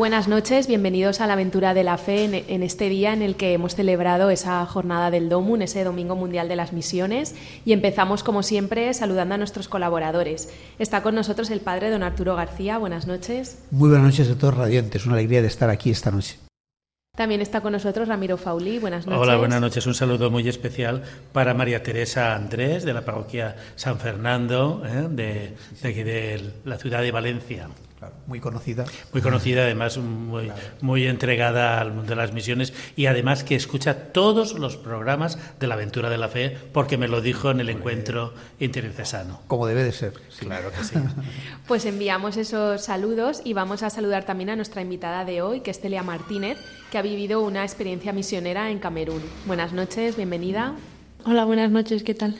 Buenas noches, bienvenidos a la aventura de la fe en, este día en el que hemos celebrado esa jornada del DOMUN, ese Domingo Mundial de las Misiones, y empezamos como siempre saludando a nuestros colaboradores. Está con nosotros el padre don Arturo García, buenas noches. Muy buenas noches a todos radiantes, una alegría de estar aquí esta noche. También está con nosotros Ramiro Fauli, buenas noches. Hola, buenas noches, un saludo muy especial para María Teresa Andrés de la parroquia San Fernando, ¿eh? de, de aquí de la ciudad de Valencia muy conocida. Muy conocida, además muy, muy entregada al mundo de las misiones y además que escucha todos los programas de la aventura de la fe porque me lo dijo en el encuentro intercesano. Como debe de ser. Claro que sí. pues enviamos esos saludos y vamos a saludar también a nuestra invitada de hoy, que es Celia Martínez, que ha vivido una experiencia misionera en Camerún. Buenas noches, bienvenida. Hola, buenas noches, ¿qué tal?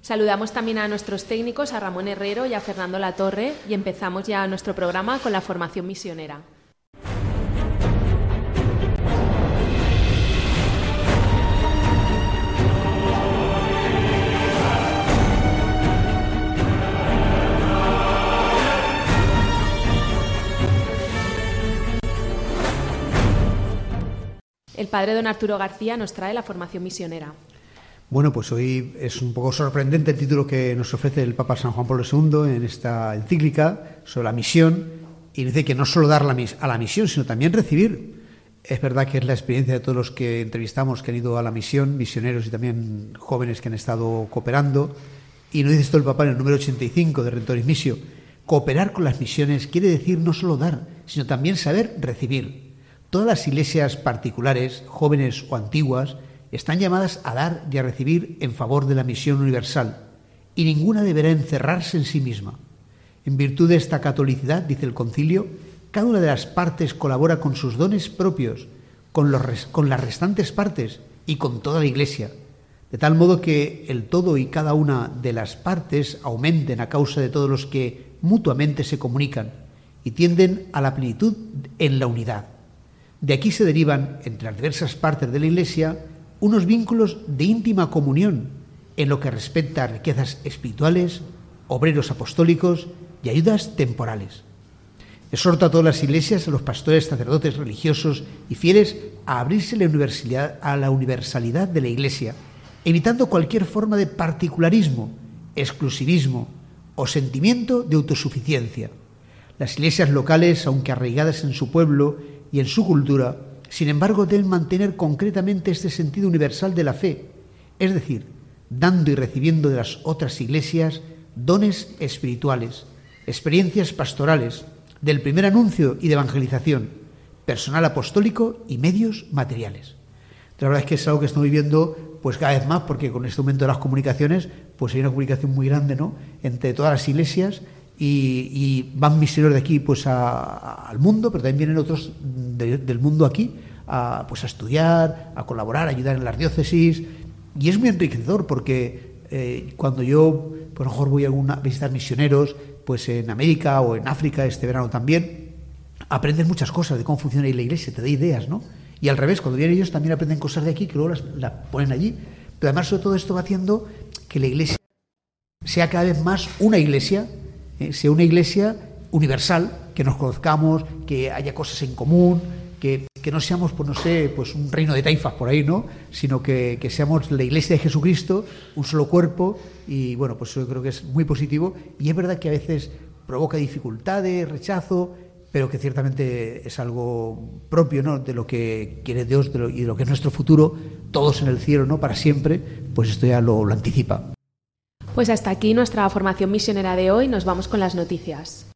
Saludamos también a nuestros técnicos, a Ramón Herrero y a Fernando Latorre, y empezamos ya nuestro programa con la formación misionera. El padre don Arturo García nos trae la formación misionera. Bueno, pues hoy es un poco sorprendente el título que nos ofrece el Papa San Juan Pablo II en esta encíclica sobre la misión y dice que no solo dar a la misión, sino también recibir. Es verdad que es la experiencia de todos los que entrevistamos que han ido a la misión, misioneros y también jóvenes que han estado cooperando. Y nos dice esto el Papa en el número 85 de Rentoris Missio. Cooperar con las misiones quiere decir no solo dar, sino también saber recibir. Todas las iglesias particulares, jóvenes o antiguas, están llamadas a dar y a recibir en favor de la misión universal, y ninguna deberá encerrarse en sí misma. En virtud de esta catolicidad, dice el concilio, cada una de las partes colabora con sus dones propios, con, con las restantes partes y con toda la Iglesia, de tal modo que el todo y cada una de las partes aumenten a causa de todos los que mutuamente se comunican y tienden a la plenitud en la unidad. De aquí se derivan, entre las diversas partes de la Iglesia, unos vínculos de íntima comunión en lo que respecta a riquezas espirituales, obreros apostólicos y ayudas temporales. Exhorto a todas las iglesias, a los pastores, sacerdotes, religiosos y fieles a abrirse a la universalidad de la Iglesia, evitando cualquier forma de particularismo, exclusivismo o sentimiento de autosuficiencia. Las iglesias locales, aunque arraigadas en su pueblo y en su cultura, sin embargo, deben mantener concretamente este sentido universal de la fe, es decir, dando y recibiendo de las otras iglesias dones espirituales, experiencias pastorales, del primer anuncio y de evangelización, personal apostólico y medios materiales. La verdad es que es algo que estamos viviendo pues cada vez más porque con este aumento de las comunicaciones pues hay una comunicación muy grande ¿no? entre todas las iglesias y, van misioneros de aquí pues al mundo, pero también vienen otros del mundo aquí a, pues a estudiar, a colaborar, a ayudar en las diócesis. Y es muy enriquecedor porque eh, cuando yo, por lo mejor, voy a, a visitar misioneros, pues en América o en África este verano también, aprendes muchas cosas de cómo funciona ahí la iglesia, te da ideas, ¿no? Y al revés, cuando vienen ellos también aprenden cosas de aquí que luego las, ponen allí. Pero además, sobre todo esto va haciendo que la iglesia sea cada vez más una iglesia eh, sea una iglesia universal, que nos conozcamos, que haya cosas en común, que, no seamos, pues no sé, pues un reino de taifas por ahí, ¿no? Sino que, seamos la iglesia de Jesucristo, un solo cuerpo, y bueno, pues yo creo que es muy positivo. Y es verdad que a veces provoca dificultades, rechazo, pero que ciertamente es algo propio ¿no? de lo que quiere Dios y de lo que es nuestro futuro, todos en el cielo, ¿no? Para siempre, pues esto ya lo anticipa. Pues hasta aquí nuestra formación misionera de hoy. Nos vamos con las noticias.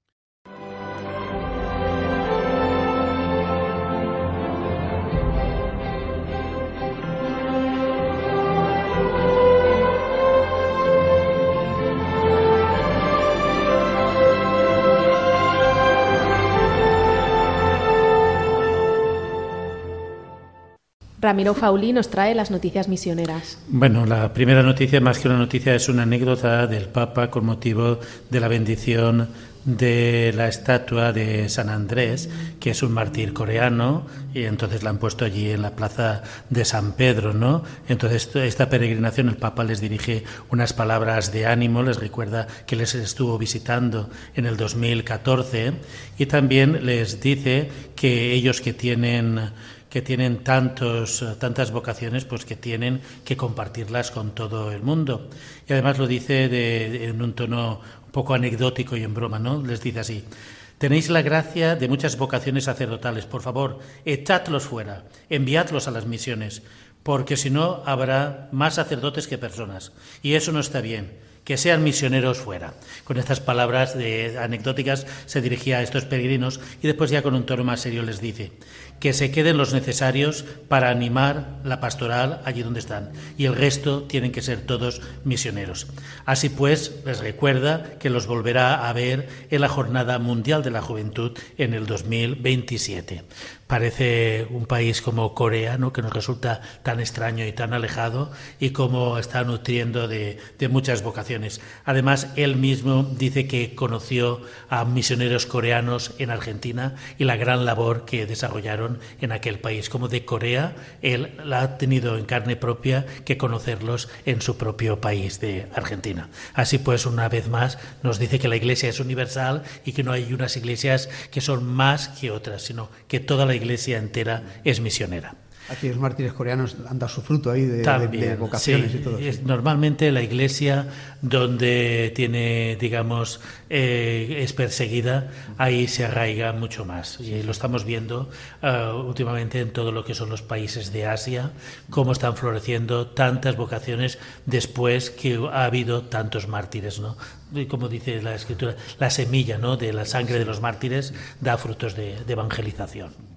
Ramiro Fauli nos trae las noticias misioneras. Bueno, la primera noticia, más que una noticia, es una anécdota del Papa con motivo de la bendición de la estatua de San Andrés, que es un mártir coreano, y entonces la han puesto allí en la plaza de San Pedro, ¿no? Entonces, esta peregrinación, el Papa les dirige unas palabras de ánimo, les recuerda que les estuvo visitando en el 2014 y también les dice que ellos que tienen que tienen tantos, tantas vocaciones, pues que tienen que compartirlas con todo el mundo. Y además lo dice en un tono poco anecdótico y en broma, ¿no? Les dice así. Tenéis la gracia de muchas vocaciones sacerdotales. Por favor, echadlos fuera, enviadlos a las misiones, porque si no habrá más sacerdotes que personas. Y eso no está bien. Que sean misioneros fuera. Con estas palabras de, anecdóticas se dirigía a estos peregrinos y después ya con un tono más serio les dice, que se queden los necesarios para animar la pastoral allí donde están y el resto tienen que ser todos misioneros. Así pues, les recuerda que los volverá a ver en la Jornada Mundial de la Juventud en el 2027 parece un país como Corea, ¿no? que nos resulta tan extraño y tan alejado, y cómo está nutriendo de, de, muchas vocaciones. Además, él mismo dice que conoció a misioneros coreanos en Argentina y la gran labor que desarrollaron en aquel país. Como de Corea, él la ha tenido en carne propia que conocerlos en su propio país de Argentina. Así pues, una vez más, nos dice que la Iglesia es universal y que no hay unas iglesias que son más que otras, sino que toda la iglesia entera es misionera. Aquí los mártires coreanos han dado su fruto ahí de, vocaciones y todo. Es normalmente la iglesia donde tiene, digamos, eh, es perseguida, ahí se arraiga mucho más. Y lo estamos viendo uh, últimamente en todo lo que son los países de Asia, cómo están floreciendo tantas vocaciones después que ha habido tantos mártires, ¿no? Como dice la escritura, la semilla ¿no? de la sangre de los mártires da frutos de, de evangelización.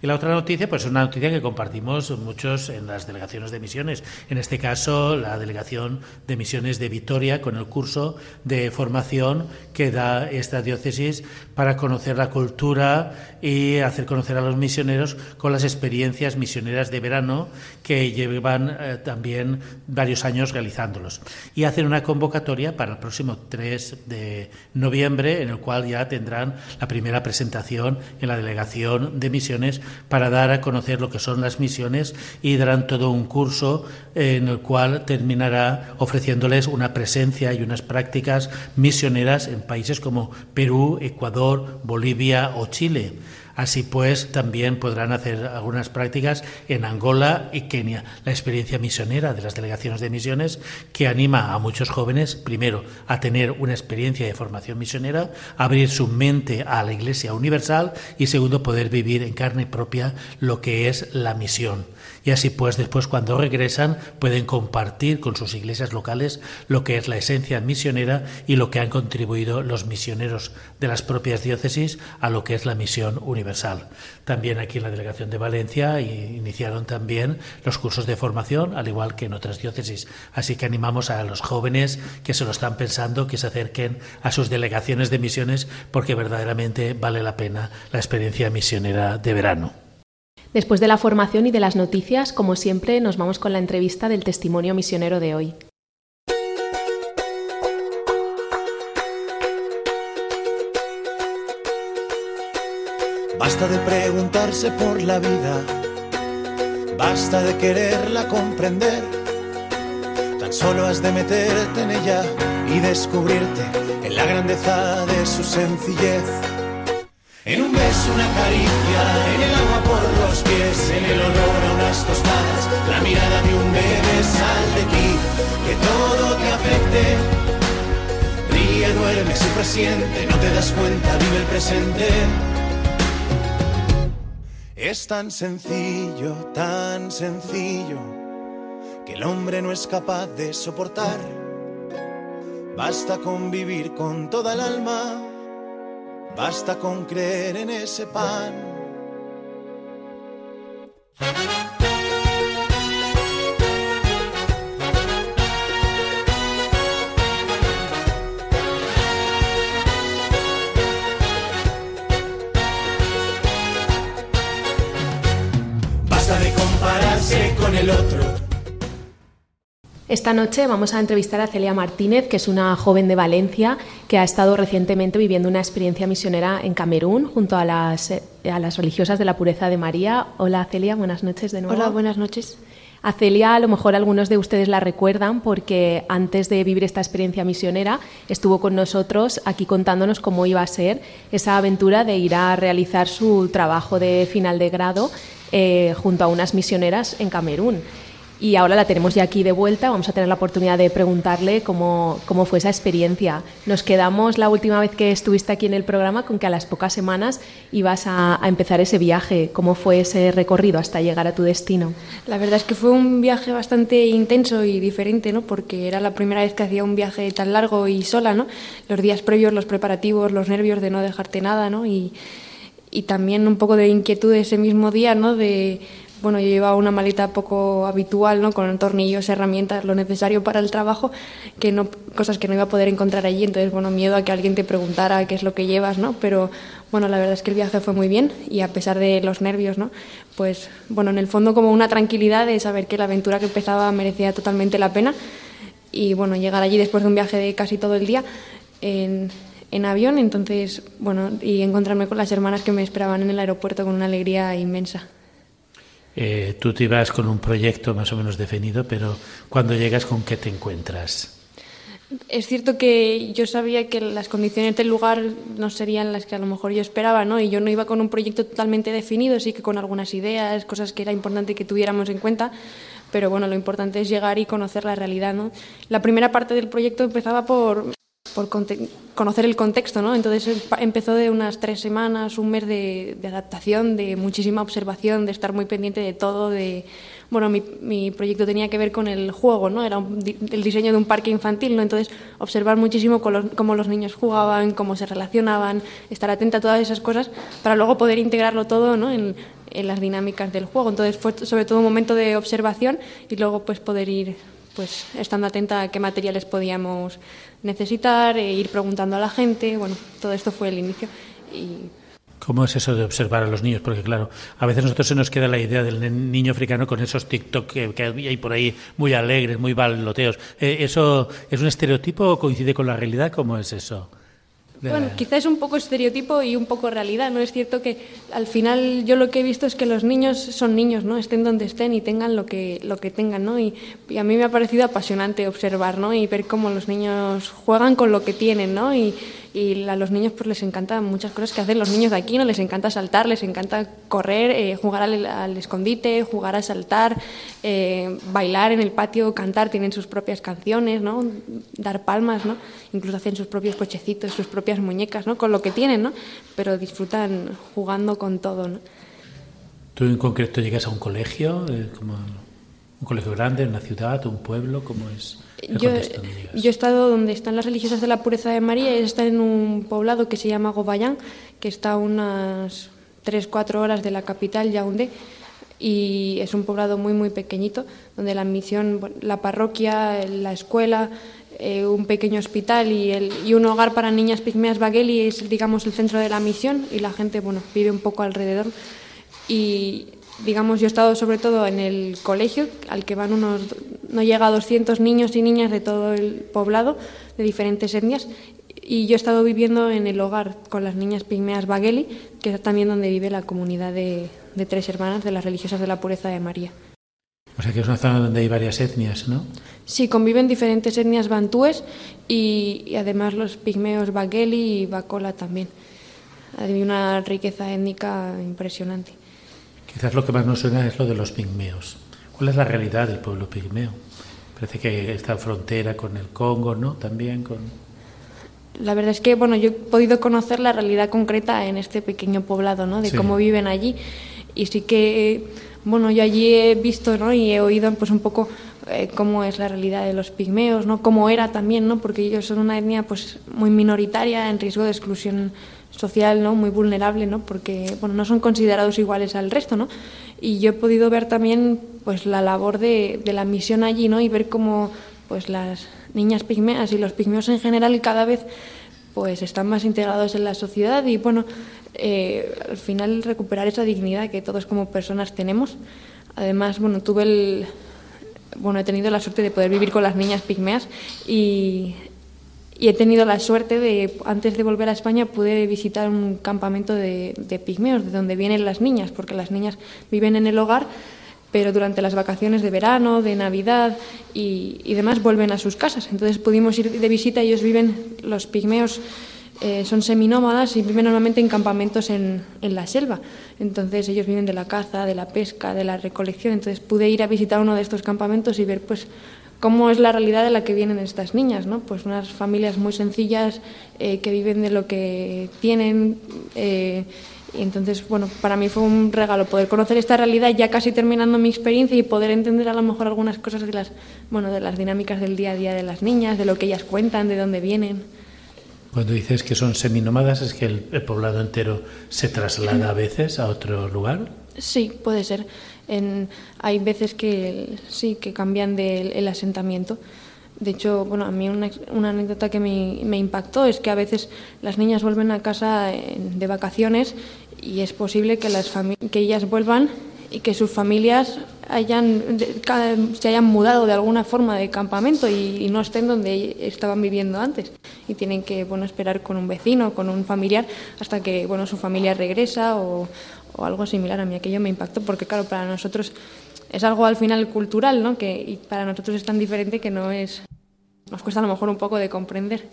Y la otra noticia, pues es una noticia que compartimos muchos en las delegaciones de misiones. En este caso, la delegación de misiones de Vitoria con el curso de formación que da esta diócesis para conocer la cultura y hacer conocer a los misioneros con las experiencias misioneras de verano que llevan eh, también varios años realizándolos. Y hacen una convocatoria para el próximo 3 de noviembre, en el cual ya tendrán la primera presentación en la delegación de misiones para dar a conocer lo que son las misiones y darán todo un curso en el cual terminará ofreciéndoles una presencia y unas prácticas misioneras en países como Perú, Ecuador, Bolivia o Chile. Así pues, también podrán hacer algunas prácticas en Angola y Kenia. La experiencia misionera de las delegaciones de misiones que anima a muchos jóvenes, primero, a tener una experiencia de formación misionera, abrir su mente a la Iglesia universal y segundo, poder vivir en carne propia lo que es la misión y así pues después cuando regresan pueden compartir con sus iglesias locales lo que es la esencia misionera y lo que han contribuido los misioneros de las propias diócesis a lo que es la misión universal. También aquí en la delegación de Valencia iniciaron también los cursos de formación, al igual que en otras diócesis. Así que animamos a los jóvenes que se lo están pensando que se acerquen a sus delegaciones de misiones porque verdaderamente vale la pena la experiencia misionera de verano. Después de la formación y de las noticias, como siempre, nos vamos con la entrevista del testimonio misionero de hoy. Basta de preguntarse por la vida, basta de quererla comprender. Tan solo has de meterte en ella y descubrirte en la grandeza de su sencillez. En un beso, una caricia, en el agua por los pies, en el olor a unas tostadas, la mirada de un bebé, sal de aquí, que todo te afecte. Ríe, duerme, sufre, siente, no te das cuenta, vive el presente. Es tan sencillo, tan sencillo, que el hombre no es capaz de soportar. Basta con vivir con toda el alma Basta con creer en ese pan. Esta noche vamos a entrevistar a Celia Martínez, que es una joven de Valencia que ha estado recientemente viviendo una experiencia misionera en Camerún junto a las, eh, a las religiosas de la pureza de María. Hola Celia, buenas noches de nuevo. Hola, buenas noches. A Celia a lo mejor algunos de ustedes la recuerdan porque antes de vivir esta experiencia misionera estuvo con nosotros aquí contándonos cómo iba a ser esa aventura de ir a realizar su trabajo de final de grado eh, junto a unas misioneras en Camerún y ahora la tenemos ya aquí de vuelta. Vamos a tener la oportunidad de preguntarle cómo, cómo, fue esa experiencia. Nos quedamos la última vez que estuviste aquí en el programa con que a las pocas semanas ibas a, a, empezar ese viaje. ¿Cómo fue ese recorrido hasta llegar a tu destino? La verdad es que fue un viaje bastante intenso y diferente, ¿no? Porque era la primera vez que hacía un viaje tan largo y sola, ¿no? Los días previos, los preparativos, los nervios de no dejarte nada, ¿no? Y, y también un poco de inquietud ese mismo día, ¿no? De bueno, yo llevaba una maleta poco habitual, ¿no? Con tornillos, herramientas, lo necesario para el trabajo, que no, cosas que no iba a poder encontrar allí. Entonces, bueno, miedo a que alguien te preguntara qué es lo que llevas, ¿no? Pero, bueno, la verdad es que el viaje fue muy bien y a pesar de los nervios, ¿no? Pues, bueno, en el fondo como una tranquilidad de saber que la aventura que empezaba merecía totalmente la pena. Y, bueno, llegar allí después de un viaje de casi todo el día en, en avión, entonces, bueno, y encontrarme con las hermanas que me esperaban en el aeropuerto con una alegría inmensa. Eh, tú te ibas con un proyecto más o menos definido, pero cuando llegas, ¿con qué te encuentras? Es cierto que yo sabía que las condiciones del lugar no serían las que a lo mejor yo esperaba, ¿no? Y yo no iba con un proyecto totalmente definido, sí que con algunas ideas, cosas que era importante que tuviéramos en cuenta, pero bueno, lo importante es llegar y conocer la realidad, ¿no? La primera parte del proyecto empezaba por por conocer el contexto, ¿no? Entonces empezó de unas tres semanas, un mes de, de, adaptación, de muchísima observación, de estar muy pendiente de todo, de... Bueno, mi, proyecto tenía que ver con el juego, ¿no? Era un, el diseño de un parque infantil, ¿no? Entonces observar muchísimo cómo los niños jugaban, cómo se relacionaban, estar atenta a todas esas cosas para luego poder integrarlo todo, ¿no? En, en las dinámicas del juego. Entonces fue sobre todo un momento de observación y luego pues poder ir pues estando atenta a qué materiales podíamos necesitar, e ir preguntando a la gente. Bueno, todo esto fue el inicio. Y ¿Cómo es eso de observar a los niños? Porque claro, a veces nosotros se nos queda la idea del niño africano con esos TikTok que, que hay por ahí muy alegres, muy baloteos. Eh, ¿Eso es un estereotipo o coincide con la realidad? ¿Cómo es eso? Bueno, quizás es un poco estereotipo y un poco realidad, ¿no? Es cierto que al final yo lo que he visto es que los niños son niños, ¿no? Estén donde estén y tengan lo que, lo que tengan, ¿no? Y, y a mí me ha parecido apasionante observar, ¿no? Y ver cómo los niños juegan con lo que tienen, ¿no? Y, y a los niños pues les encantan muchas cosas que hacen los niños de aquí, ¿no? Les encanta saltar, les encanta correr, eh, jugar al, escondite, jugar a saltar, eh, bailar en el patio, cantar, tienen sus propias canciones, ¿no? Dar palmas, ¿no? Incluso hacen sus propios cochecitos, sus propias muñecas, ¿no? Con lo que tienen, ¿no? Pero disfrutan jugando con todo, ¿no? ¿Tú en concreto llegas a un colegio, eh, como un colegio grande, una ciudad, un pueblo, cómo es? Yo, yo, he estado donde están las religiosas de la pureza de María, está en un poblado que se llama Gobayán, que está a unas 3-4 horas de la capital, Yaoundé, y es un poblado muy, muy pequeñito, donde la misión, la parroquia, la escuela, eh, un pequeño hospital y, el, y, un hogar para niñas pigmeas Bagueli es, digamos, el centro de la misión y la gente, bueno, vive un poco alrededor. Y digamos, yo he estado sobre todo en el colegio, al que van unos, no llega a 200 niños y niñas de todo el poblado, de diferentes etnias, y yo he estado viviendo en el hogar con las niñas pigmeas Bagueli, que es también donde vive la comunidad de, de tres hermanas de las religiosas de la pureza de María. O sea que es una zona donde hay varias etnias, ¿no? Sí, conviven diferentes etnias bantúes y, y además los pigmeos Bagueli y Bacola también. Hay una riqueza étnica impresionante. Quizás lo que más nos suena es lo de los pigmeos. ¿Cuál es la realidad del pueblo pigmeo? Parece que está en frontera con el Congo, ¿no? También con... La verdad es que, bueno, yo he podido conocer la realidad concreta en este pequeño poblado, ¿no? De sí. cómo viven allí. Y sí que, bueno, yo allí he visto, ¿no? Y he oído, pues, un poco eh, cómo es la realidad de los pigmeos, ¿no? Cómo era también, ¿no? Porque ellos son una etnia, pues, muy minoritaria, en riesgo de exclusión social no muy vulnerable no porque bueno no son considerados iguales al resto no y yo he podido ver también pues la labor de, la misión allí no y ver cómo pues las niñas pigmeas y los pigmeos en general cada vez pues están más integrados en la sociedad y bueno eh, al final recuperar esa dignidad que todos como personas tenemos. Además, bueno, tuve el, bueno, he tenido la suerte de poder vivir con las niñas pigmeas y, y he tenido la suerte de, antes de volver a España, pude visitar un campamento de, de pigmeos, de donde vienen las niñas, porque las niñas viven en el hogar, pero durante las vacaciones de verano, de Navidad y, demás vuelven a sus casas. Entonces pudimos ir de visita, ellos viven, los pigmeos eh, son seminómadas y viven normalmente en campamentos en, en, la selva. Entonces ellos viven de la caza, de la pesca, de la recolección. Entonces pude ir a visitar uno de estos campamentos y ver pues cómo es la realidad de la que vienen estas niñas, ¿no? Pues unas familias muy sencillas eh, que viven de lo que tienen. Eh, y entonces, bueno, para mí fue un regalo poder conocer esta realidad ya casi terminando mi experiencia y poder entender a lo mejor algunas cosas de las, bueno, de las dinámicas del día a día de las niñas, de lo que ellas cuentan, de dónde vienen. Cuando dices que son seminómadas, ¿es que el, el, poblado entero se traslada a veces a otro lugar? Sí, puede ser. En, hay veces que sí, que cambian del el asentamiento. De hecho, bueno, a mí una, una anécdota que me, impactó es que a veces las niñas vuelven a casa de vacaciones y es posible que, las que ellas vuelvan y que sus familias hayan, se hayan mudado de alguna forma de campamento y, y, no estén donde estaban viviendo antes y tienen que bueno esperar con un vecino con un familiar hasta que bueno su familia regresa o, o algo similar a mí aquello me impactó porque claro para nosotros es algo al final cultural no que y para nosotros es tan diferente que no es nos cuesta a lo mejor un poco de comprender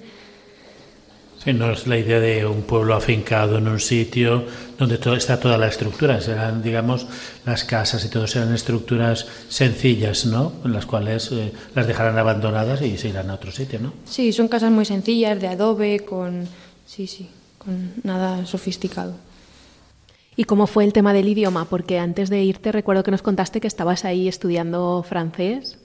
Sí, no es la idea de un pueblo afincado en un sitio donde todo, está toda la estructura. Serán, digamos, las casas y todo serán estructuras sencillas, ¿no? En las cuales eh, las dejarán abandonadas y se irán a otro sitio, ¿no? Sí, son casas muy sencillas, de adobe, con. Sí, sí, con nada sofisticado. ¿Y cómo fue el tema del idioma? Porque antes de irte recuerdo que nos contaste que estabas ahí estudiando francés.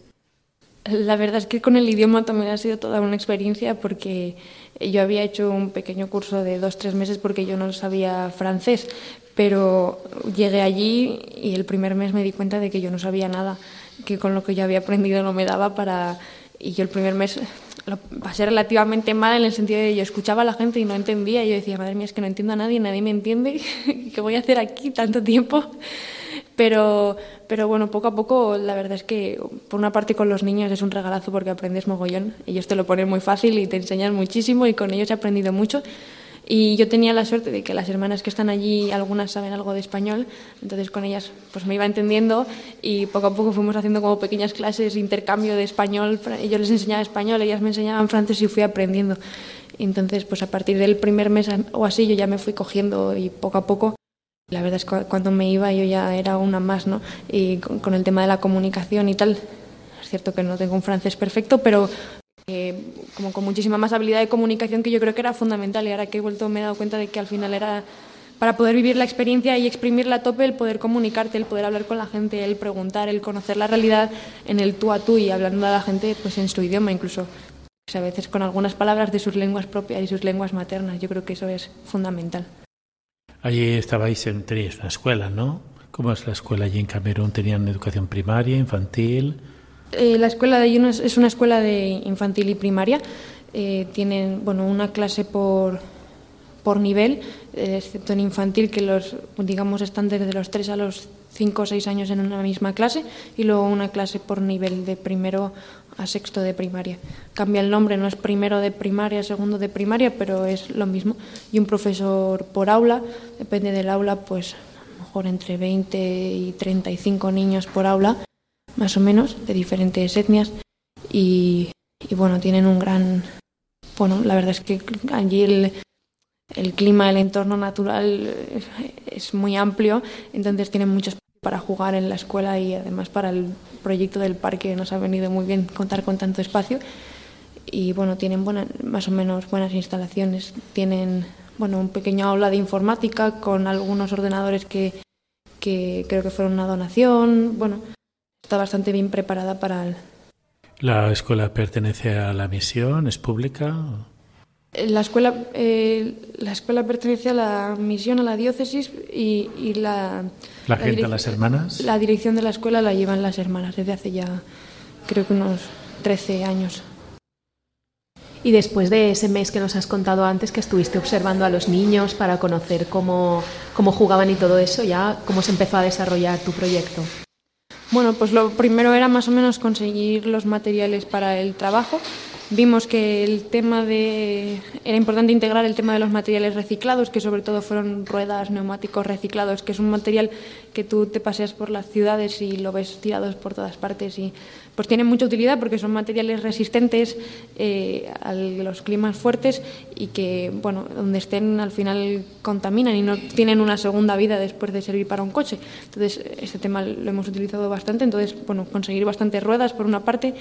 La verdad es que con el idioma también ha sido toda una experiencia porque yo había hecho un pequeño curso de dos, tres meses porque yo no sabía francés, pero llegué allí y el primer mes me di cuenta de que yo no sabía nada, que con lo que yo había aprendido no me daba para... Y yo el primer mes lo pasé relativamente mal en el sentido de yo escuchaba a la gente y no entendía. Y yo decía, madre mía, es que no entiendo a nadie, nadie me entiende. ¿Qué voy a hacer aquí tanto tiempo? Pero, pero bueno, poco a poco la verdad es que por una parte con los niños es un regalazo porque aprendes mogollón. Ellos te lo ponen muy fácil y te enseñan muchísimo y con ellos he aprendido mucho. Y yo tenía la suerte de que las hermanas que están allí, algunas saben algo de español, entonces con ellas pues me iba entendiendo y poco a poco fuimos haciendo como pequeñas clases, intercambio de español, yo les enseñaba español, ellas me enseñaban francés y fui aprendiendo. Entonces pues a partir del primer mes o así yo ya me fui cogiendo y poco a poco la verdad es que cuando me iba yo ya era una más, ¿no? Y con, el tema de la comunicación y tal, es cierto que no tengo un francés perfecto, pero como con muchísima más habilidad de comunicación que yo creo que era fundamental y ahora que he vuelto me he dado cuenta de que al final era para poder vivir la experiencia y exprimirla a tope, el poder comunicarte, el poder hablar con la gente, el preguntar, el conocer la realidad en el tú a tú y hablando a la gente pues en su idioma incluso. Pues a veces con algunas palabras de sus lenguas propias y sus lenguas maternas. Yo creo que eso es fundamental. Allí estabais en teníais una escuela, ¿no? ¿Cómo es la escuela allí en Camerún? ¿Tenían educación primaria, infantil? Eh, la escuela de allí es una escuela de infantil y primaria. Eh, tienen bueno, una clase por, por nivel, eh, excepto en infantil, que los digamos están desde los 3 a los 5 o 6 años en una misma clase, y luego una clase por nivel de primero a sexto de primaria. Cambia el nombre, no es primero de primaria, segundo de primaria, pero es lo mismo. Y un profesor por aula, depende del aula, pues a lo mejor entre 20 y 35 niños por aula, más o menos, de diferentes etnias. Y, bueno, tienen un gran. Bueno, la verdad es que allí el, el clima, el entorno natural es muy amplio, entonces tienen muchos para jugar en la escuela y además para el proyecto del parque nos ha venido muy bien contar con tanto espacio y bueno tienen buena, más o menos buenas instalaciones tienen bueno un pequeño aula de informática con algunos ordenadores que, que creo que fueron una donación bueno está bastante bien preparada para el... la escuela pertenece a la misión es pública la escuela, eh, la escuela pertenece a la misión, a la diócesis y, y la... ¿La gente, la las hermanas? La dirección de la escuela la llevan las hermanas desde hace ya, creo que unos 13 años. Y después de ese mes que nos has contado antes, que estuviste observando a los niños para conocer cómo, cómo jugaban y todo eso, ya cómo se empezó a desarrollar tu proyecto. Bueno, pues lo primero era más o menos conseguir los materiales para el trabajo. Vimos que el tema de era importante integrar el tema de los materiales reciclados, que sobre todo fueron ruedas, neumáticos reciclados, que es un material que tú te paseas por las ciudades y lo ves tirados por todas partes y pues tienen mucha utilidad porque son materiales resistentes eh, a los climas fuertes y que, bueno, donde estén al final contaminan y no tienen una segunda vida después de servir para un coche. Entonces, este tema lo hemos utilizado bastante. Entonces, bueno, conseguir bastantes ruedas por una parte.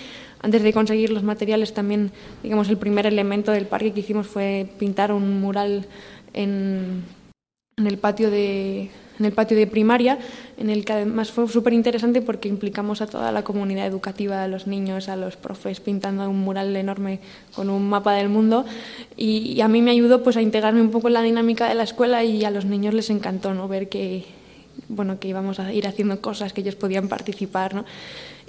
Antes de conseguir los materiales también, digamos, el primer elemento del parque que hicimos fue pintar un mural en, en el patio de en el patio de primaria, en el que además fue súper interesante porque implicamos a toda la comunidad educativa, a los niños, a los profes, pintando un mural enorme con un mapa del mundo. Y, a mí me ayudó pues, a integrarme un poco en la dinámica de la escuela y a los niños les encantó ¿no? ver que, bueno, que íbamos a ir haciendo cosas, que ellos podían participar. ¿no?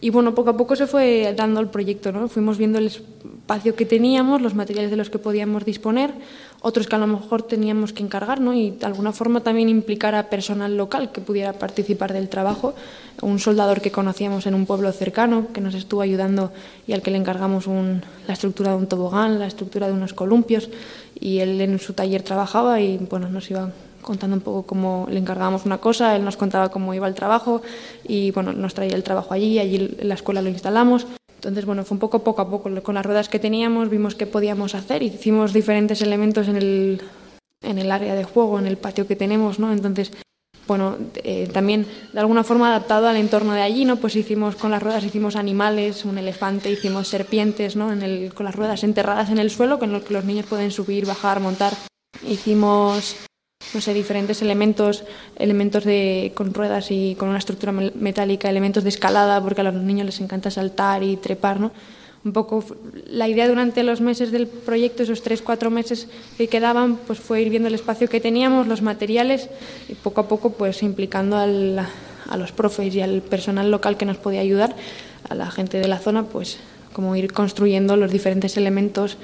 Y bueno, poco a poco se fue dando el proyecto, ¿no? Fuimos viendo el espacio que teníamos, los materiales de los que podíamos disponer, otros que a lo mejor teníamos que encargar, ¿no? Y de alguna forma también implicar a personal local que pudiera participar del trabajo. Un soldador que conocíamos en un pueblo cercano, que nos estuvo ayudando y al que le encargamos la estructura de un tobogán, la estructura de unos columpios, y él en su taller trabajaba y bueno, nos iba contando un poco cómo le encargábamos una cosa, él nos contaba cómo iba el trabajo y bueno, nos traía el trabajo allí, allí en la escuela lo instalamos. Entonces, bueno, fue un poco poco a poco, con las ruedas que teníamos, vimos qué podíamos hacer, hicimos diferentes elementos en el, en el área de juego, en el patio que tenemos, ¿no? Entonces, bueno, eh, también de alguna forma adaptado al entorno de allí, ¿no? Pues hicimos con las ruedas, hicimos animales, un elefante, hicimos serpientes, ¿no? El, con las ruedas enterradas en el suelo, con los que los niños pueden subir, bajar, montar. Hicimos no sé, diferentes elementos, elementos de, con ruedas y con una estructura metálica, elementos de escalada, porque a los niños les encanta saltar y trepar, ¿no? Un poco la idea durante los meses del proyecto, esos tres, cuatro meses que quedaban, pues fue ir viendo el espacio que teníamos, los materiales y poco a poco pues implicando al, a los profes y al personal local que nos podía ayudar, a la gente de la zona, pues como ir construyendo los diferentes elementos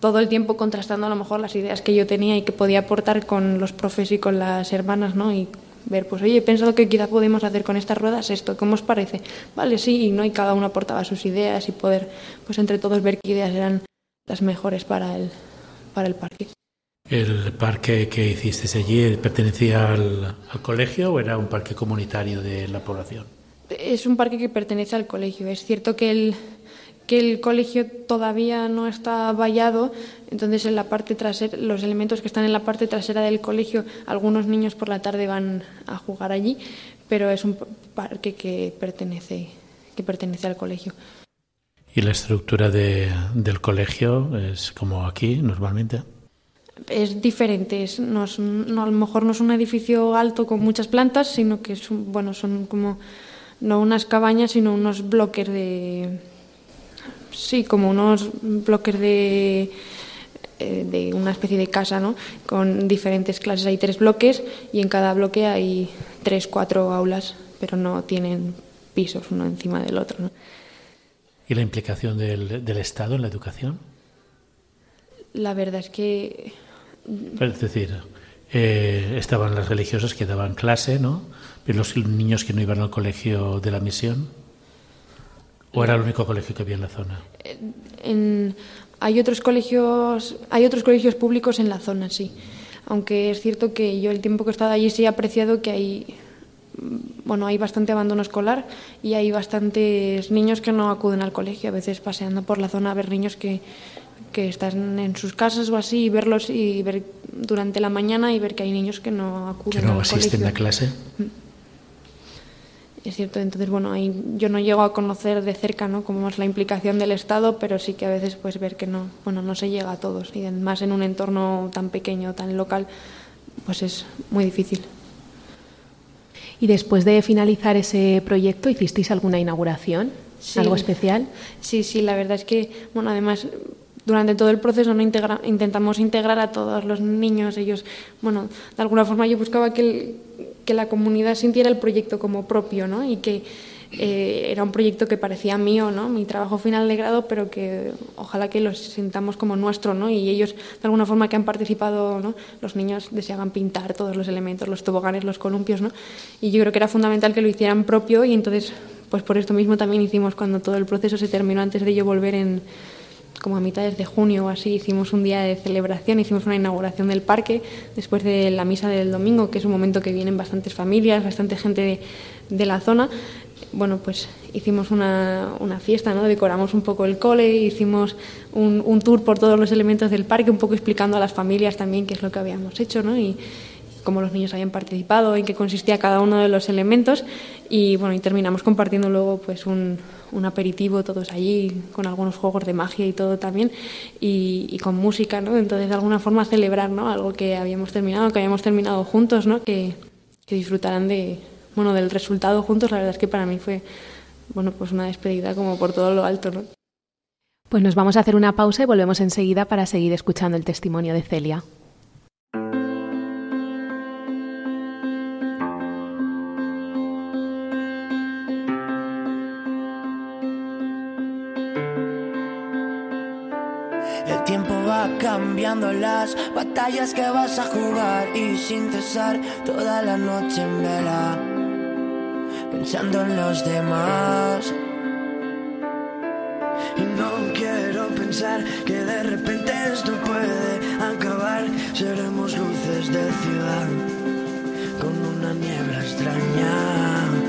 todo el tiempo contrastando a lo mejor las ideas que yo tenía y que podía aportar con los profes y con las hermanas, ¿no? Y ver, pues oye, he pensado que quizá podemos hacer con estas ruedas esto, ¿cómo os parece? Vale, sí, y no, y cada uno aportaba sus ideas y poder, pues entre todos ver qué ideas eran las mejores para el, para el parque. ¿El parque que hiciste allí pertenecía al, al colegio o era un parque comunitario de la población? Es un parque que pertenece al colegio. Es cierto que el, que el colegio todavía no está vallado, entonces en la parte trasera, los elementos que están en la parte trasera del colegio, algunos niños por la tarde van a jugar allí, pero es un parque que pertenece, que pertenece al colegio. ¿Y la estructura de, del colegio es como aquí normalmente? Es diferente, es, no, no, a lo mejor no es un edificio alto con muchas plantas, sino que es bueno, son como no unas cabañas, sino unos bloques de, Sí, como unos bloques de, eh, de una especie de casa, ¿no? Con diferentes clases. Hay tres bloques y en cada bloque hay tres, cuatro aulas, pero no tienen pisos uno encima del otro, ¿no? ¿Y la implicación del, del Estado en la educación? La verdad es que... Es decir, eh, estaban las religiosas que daban clase, ¿no? Pero los niños que no iban al colegio de la misión. ¿O era el único colegio que había en la zona? hay otros colegios, hay otros colegios públicos en la zona, sí. Aunque es cierto que yo el tiempo que he estado allí sí he apreciado que hay bueno, hay bastante abandono escolar y hay bastantes niños que no acuden al colegio, a veces paseando por la zona a ver niños que, que están en sus casas o así y verlos y ver durante la mañana y ver que hay niños que no acuden que no al asisten colegio. a clase. Mm. Es cierto, entonces, bueno, ahí yo no llego a conocer de cerca, ¿no? Cómo es la implicación del Estado, pero sí que a veces, pues, ver que no, bueno, no se llega a todos. Y más en un entorno tan pequeño, tan local, pues es muy difícil. ¿Y después de finalizar ese proyecto, hicisteis alguna inauguración? Sí. ¿Algo especial? Sí, sí, la verdad es que, bueno, además durante todo el proceso no integra, intentamos integrar a todos los niños. Ellos, bueno, de alguna forma yo buscaba que, el, que la comunidad sintiera el proyecto como propio, ¿no? Y que eh, era un proyecto que parecía mío, ¿no? Mi trabajo final de grado, pero que ojalá que lo sintamos como nuestro, ¿no? Y ellos, de alguna forma que han participado, ¿no? Los niños deseaban pintar todos los elementos, los toboganes, los columpios, ¿no? Y yo creo que era fundamental que lo hicieran propio y entonces pues por esto mismo también hicimos cuando todo el proceso se terminó antes de yo volver en como a mitades de junio o así, hicimos un día de celebración, hicimos una inauguración del parque después de la misa del domingo, que es un momento que vienen bastantes familias, bastante gente de, la zona. Bueno, pues hicimos una, una, fiesta, ¿no? decoramos un poco el cole, hicimos un, un, tour por todos los elementos del parque, un poco explicando a las familias también qué es lo que habíamos hecho ¿no? Cómo los niños habían participado, en qué consistía cada uno de los elementos y bueno, y terminamos compartiendo luego pues un, aperitivo todos allí con algunos juegos de magia y todo también y, y, con música, ¿no? Entonces de alguna forma celebrar, ¿no? Algo que habíamos terminado, que habíamos terminado juntos, ¿no? Que, que disfrutarán de, bueno, del resultado juntos. La verdad es que para mí fue, bueno, pues una despedida como por todo lo alto, ¿no? Pues nos vamos a hacer una pausa y volvemos enseguida para seguir escuchando el testimonio de Celia. Cambiando las batallas que vas a jugar y sin cesar toda la noche en vela, pensando en los demás. Y no quiero pensar que de repente esto puede acabar. Seremos luces de ciudad con una niebla extraña.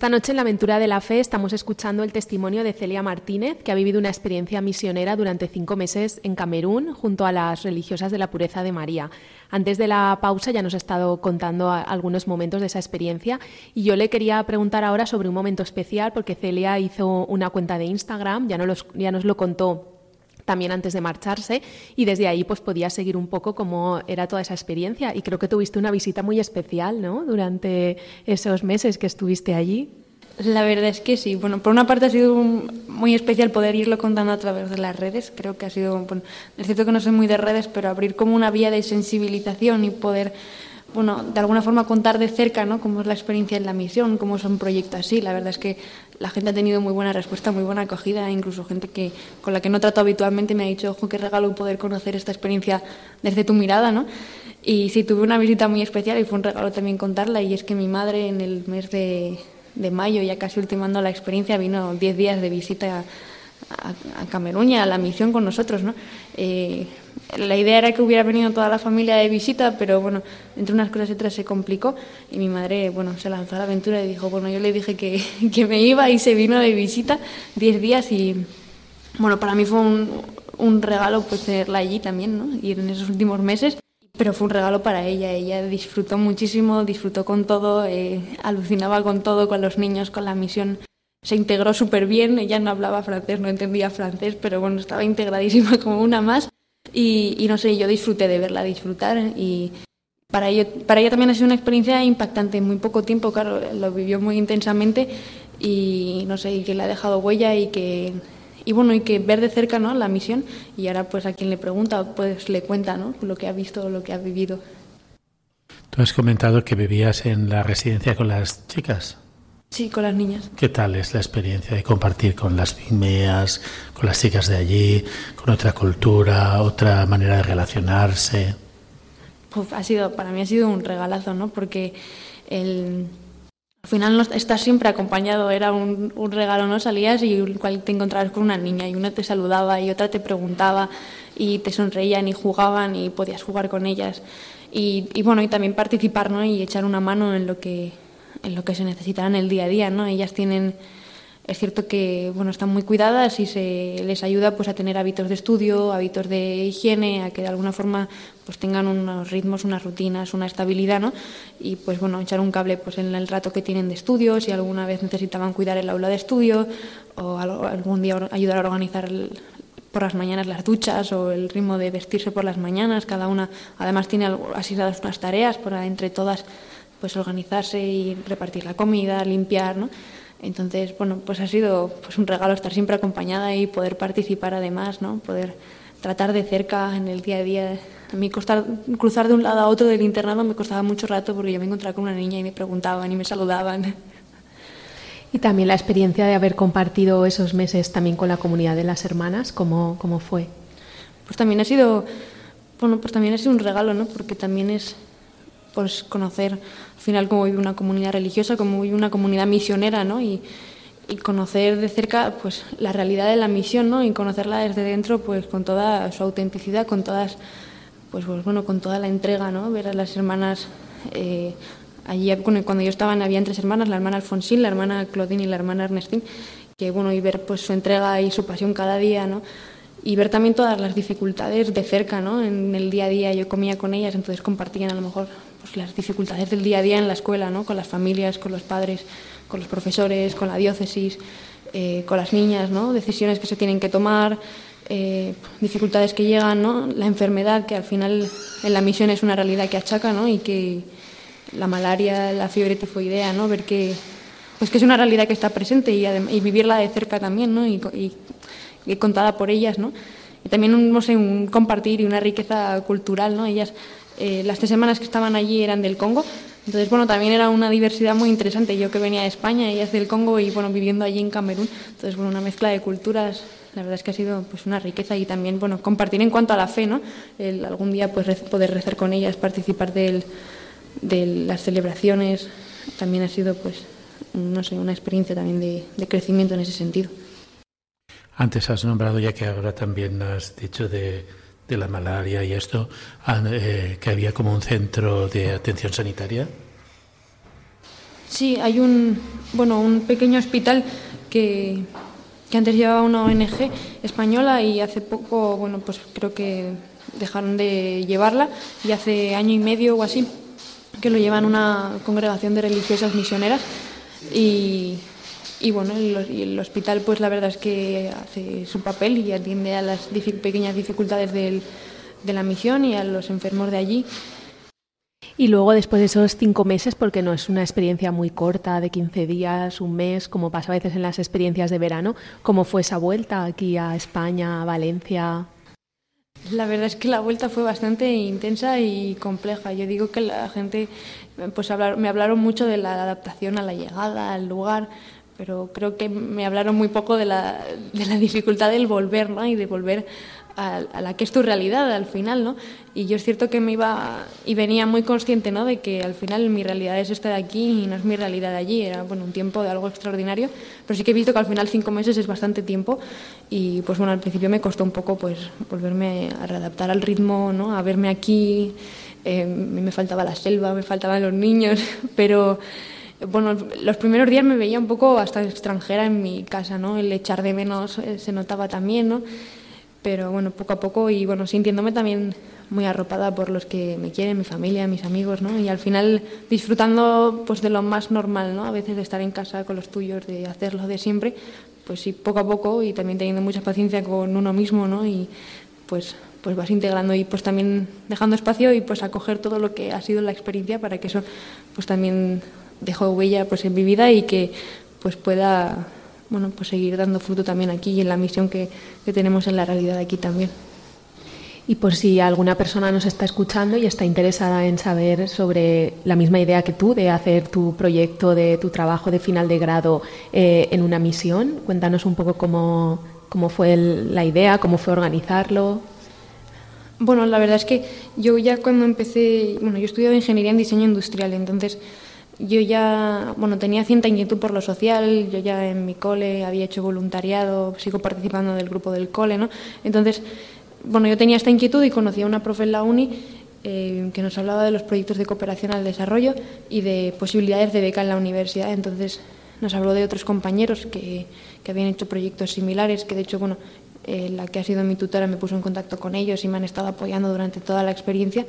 Esta noche en la aventura de la fe estamos escuchando el testimonio de Celia Martínez, que ha vivido una experiencia misionera durante cinco meses en Camerún junto a las religiosas de la pureza de María. Antes de la pausa ya nos ha estado contando algunos momentos de esa experiencia y yo le quería preguntar ahora sobre un momento especial porque Celia hizo una cuenta de Instagram, ya, ya nos lo contó también antes de marcharse y desde ahí pues podía seguir un poco cómo era toda esa experiencia y creo que tuviste una visita muy especial, ¿no? Durante esos meses que estuviste allí. La verdad es que sí. Bueno, por una parte ha sido muy especial poder irlo contando a través de las redes. Creo que ha sido, bueno, es cierto que no soy muy de redes, pero abrir como una vía de sensibilización y poder bueno, de alguna forma contar de cerca ¿no? cómo es la experiencia en la misión, cómo es un proyecto así. La verdad es que la gente ha tenido muy buena respuesta, muy buena acogida, incluso gente que con la que no trato habitualmente me ha dicho, ojo, qué regalo poder conocer esta experiencia desde tu mirada, ¿no? Y sí, tuve una visita muy especial y fue un regalo también contarla, y es que mi madre en el mes de, mayo, ya casi ultimando la experiencia, vino 10 días de visita a, a y a la misión con nosotros, ¿no? Eh, la idea era que hubiera venido toda la familia de visita, pero bueno, entre unas cosas y otras se complicó. Y mi madre, bueno, se lanzó a la aventura y dijo, bueno, yo le dije que, que me iba y se vino de visita 10 días y, bueno, para mí fue un, un regalo pues tenerla allí también, ¿no? Ir en esos últimos meses. Pero fue un regalo para ella, ella disfrutó muchísimo, disfrutó con todo, eh, alucinaba con todo, con los niños, con la misión. Se integró súper bien, ella no hablaba francés, no entendía francés, pero bueno, estaba integradísima como una más y, no sé, yo disfruté de verla disfrutar y para, ello, para ella también ha sido una experiencia impactante en muy poco tiempo, claro, lo vivió muy intensamente y no sé, y que le ha dejado huella y que y bueno, y que ver de cerca ¿no? la misión y ahora pues a quien le pregunta pues le cuenta ¿no? lo que ha visto, lo que ha vivido. Tú has comentado que vivías en la residencia con las chicas. Sí, con las niñas. ¿Qué tal es la experiencia de compartir con las pigmeas, con las chicas de allí, con otra cultura, otra manera de relacionarse? Pues ha sido, para mí ha sido un regalazo, ¿no? Porque el, al final no estás siempre acompañado, era un, un, regalo, ¿no? Salías y te encontrabas con una niña y una te saludaba y otra te preguntaba y te sonreían y jugaban y podías jugar con ellas. Y, y bueno, y también participar, ¿no? Y echar una mano en lo que en lo que se necesita en el día a día, ¿no? Ellas tienen es cierto que bueno, están muy cuidadas y se les ayuda pues, a tener hábitos de estudio, hábitos de higiene, a que de alguna forma pues, tengan unos ritmos, unas rutinas, una estabilidad, ¿no? Y pues bueno, echar un cable pues, en el rato que tienen de estudio, si alguna vez necesitaban cuidar el aula de estudio o algún día ayudar a organizar por las mañanas las duchas o el ritmo de vestirse por las mañanas. Cada una además tiene asignadas unas tareas para entre todas pues organizarse y repartir la comida, limpiar, ¿no? Entonces, bueno, pues ha sido pues un regalo estar siempre acompañada y poder participar además, ¿no? Poder tratar de cerca en el día a día. A mí costar, cruzar de un lado a otro del internado me costaba mucho rato porque yo me encontraba con una niña y me preguntaban y me saludaban. Y también la experiencia de haber compartido esos meses también con la comunidad de las hermanas, ¿cómo, cómo fue? Pues también ha sido, bueno, pues también ha sido un regalo, ¿no? Porque también es pues conocer al final cómo vive una comunidad religiosa, cómo vive una comunidad misionera, ¿no? Y, conocer de cerca pues la realidad de la misión, ¿no? Y conocerla desde dentro pues con toda su autenticidad, con todas pues, pues bueno, con toda la entrega, ¿no? Ver a las hermanas eh, allí cuando yo estaba había tres hermanas, la hermana Alfonsín, la hermana Claudine y la hermana Ernestín, que bueno, y ver pues su entrega y su pasión cada día, ¿no? y ver también todas las dificultades de cerca, ¿no? En el día a día yo comía con ellas, entonces compartían a lo mejor pues, las dificultades del día a día en la escuela, ¿no? Con las familias, con los padres, con los profesores, con la diócesis, eh, con las niñas, ¿no? Decisiones que se tienen que tomar, eh, dificultades que llegan, ¿no? La enfermedad que al final en la misión es una realidad que achaca, ¿no? Y que la malaria, la fiebre tifoidea, ¿no? Ver que pues que es una realidad que está presente y, y vivirla de cerca también, ¿no? Y, y contada por ellas, ¿no? Y también no sé, un compartir y una riqueza cultural, ¿no? Ellas, eh, las tres semanas que estaban allí eran del Congo, entonces, bueno, también era una diversidad muy interesante. Yo que venía de España, ellas del Congo y, bueno, viviendo allí en Camerún. Entonces, bueno, una mezcla de culturas, la verdad es que ha sido pues una riqueza y también, bueno, compartir en cuanto a la fe, ¿no? El, algún día, pues, poder rezar con ellas, participar de, de las celebraciones, también ha sido, pues, no sé, una experiencia también de, de crecimiento en ese sentido. Antes has nombrado, ya que ahora también has dicho de, de la malaria y esto, eh, que había como un centro de atención sanitaria. Sí, hay un, bueno, un pequeño hospital que, que antes llevaba una ONG española y hace poco, bueno, pues creo que dejaron de llevarla y hace año y medio o así que lo llevan una congregación de religiosas misioneras y y bueno, el, hospital pues la verdad es que hace su papel y atiende a las pequeñas dificultades de la misión y a los enfermos de allí. Y luego, después de esos cinco meses, porque no es una experiencia muy corta, de 15 días, un mes, como pasa a veces en las experiencias de verano, ¿cómo fue esa vuelta aquí a España, a Valencia? La verdad es que la vuelta fue bastante intensa y compleja. Yo digo que la gente pues me hablaron mucho de la adaptación a la llegada, al lugar, pero creo que me hablaron muy poco de la, de la dificultad del volver, ¿no? Y de volver a, la que es tu realidad al final, ¿no? Y yo es cierto que me iba y venía muy consciente, ¿no? De que al final mi realidad es esta de aquí y no es mi realidad de allí. Era, bueno, un tiempo de algo extraordinario, pero sí que he visto que al final cinco meses es bastante tiempo y, pues bueno, al principio me costó un poco, pues, volverme a readaptar al ritmo, ¿no? A verme aquí, eh, me faltaba la selva, me faltaban los niños, pero bueno, los primeros días me veía un poco hasta extranjera en mi casa, ¿no? El echar de menos eh, se notaba también, ¿no? Pero bueno, poco a poco y bueno, sintiéndome también muy arropada por los que me quieren, mi familia, mis amigos, ¿no? Y al final disfrutando pues de lo más normal, ¿no? A veces de estar en casa con los tuyos, de hacerlo de siempre, pues sí, poco a poco y también teniendo mucha paciencia con uno mismo, ¿no? Y pues pues vas integrando y pues también dejando espacio y pues acoger todo lo que ha sido la experiencia para que eso pues también dejó huella pues en mi vida y que pues pueda bueno pues seguir dando fruto también aquí y en la misión que, que tenemos en la realidad aquí también. Y por si alguna persona nos está escuchando y está interesada en saber sobre la misma idea que tú de hacer tu proyecto, de tu trabajo de final de grado eh, en una misión, cuéntanos un poco cómo, cómo fue la idea, cómo fue organizarlo. Bueno, la verdad es que yo ya cuando empecé, bueno, yo estudiado ingeniería en diseño industrial, entonces yo ya, bueno, tenía cierta inquietud por lo social, yo ya en mi cole había hecho voluntariado, sigo participando del grupo del cole, ¿no? Entonces, bueno, yo tenía esta inquietud y conocí a una profe en la uni eh, que nos hablaba de los proyectos de cooperación al desarrollo y de posibilidades de beca en la universidad. Entonces, nos habló de otros compañeros que, que habían hecho proyectos similares, que de hecho, bueno, eh, la que ha sido mi tutora me puso en contacto con ellos y me han estado apoyando durante toda la experiencia,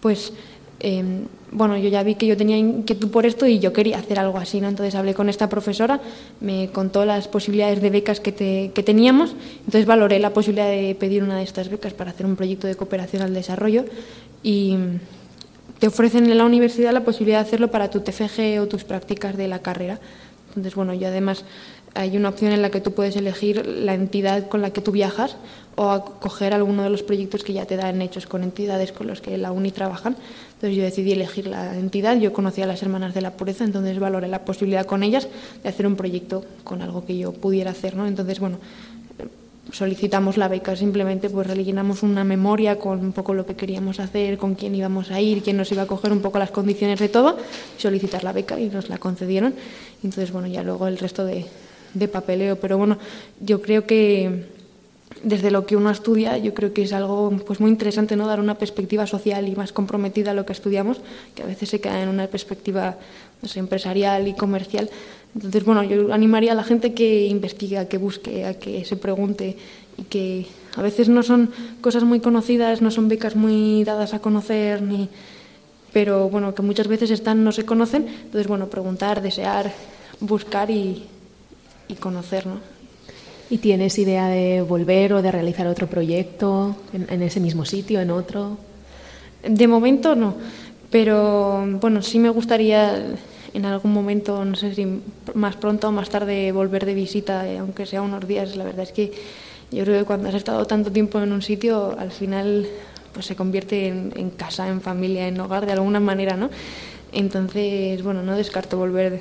pues em, bueno, yo ya vi que yo tenía inquietud por esto y yo quería hacer algo así, ¿no? Entonces hablé con esta profesora, me contó las posibilidades de becas que, que teníamos, entonces valoré la posibilidad de pedir una de estas becas para hacer un proyecto de cooperación al desarrollo y te ofrecen en la universidad la posibilidad de hacerlo para tu TFG o tus prácticas de la carrera. Entonces, bueno, yo además hay una opción en la que tú puedes elegir la entidad con la que tú viajas o acoger alguno de los proyectos que ya te dan hechos con entidades con las que la UNI trabajan. Entonces yo decidí elegir la entidad, yo conocía a las Hermanas de la Pureza, entonces valoré la posibilidad con ellas de hacer un proyecto con algo que yo pudiera hacer. ¿no? Entonces, bueno, solicitamos la beca, simplemente pues rellenamos una memoria con un poco lo que queríamos hacer, con quién íbamos a ir, quién nos iba a coger un poco las condiciones de todo, solicitar la beca y nos la concedieron. Entonces, bueno, ya luego el resto de, de papeleo. Pero bueno, yo creo que desde lo que uno estudia, yo creo que es algo pues muy interesante no dar una perspectiva social y más comprometida a lo que estudiamos, que a veces se queda en una perspectiva empresarial y comercial. Entonces, bueno, yo animaría a la gente que investigue, a que busque, a que se pregunte y que a veces no son cosas muy conocidas, no son becas muy dadas a conocer, ni pero bueno, que muchas veces están no se conocen. Entonces, bueno, preguntar, desear, buscar y, y conocer, ¿no? ¿Y tienes idea de volver o de realizar otro proyecto en, ese mismo sitio, en otro? De momento no, pero bueno, sí me gustaría en algún momento, no sé si más pronto o más tarde, volver de visita, eh, aunque sea unos días. La verdad es que yo creo que cuando has estado tanto tiempo en un sitio, al final pues se convierte en, casa, en familia, en hogar de alguna manera, ¿no? Entonces, bueno, no descarto volver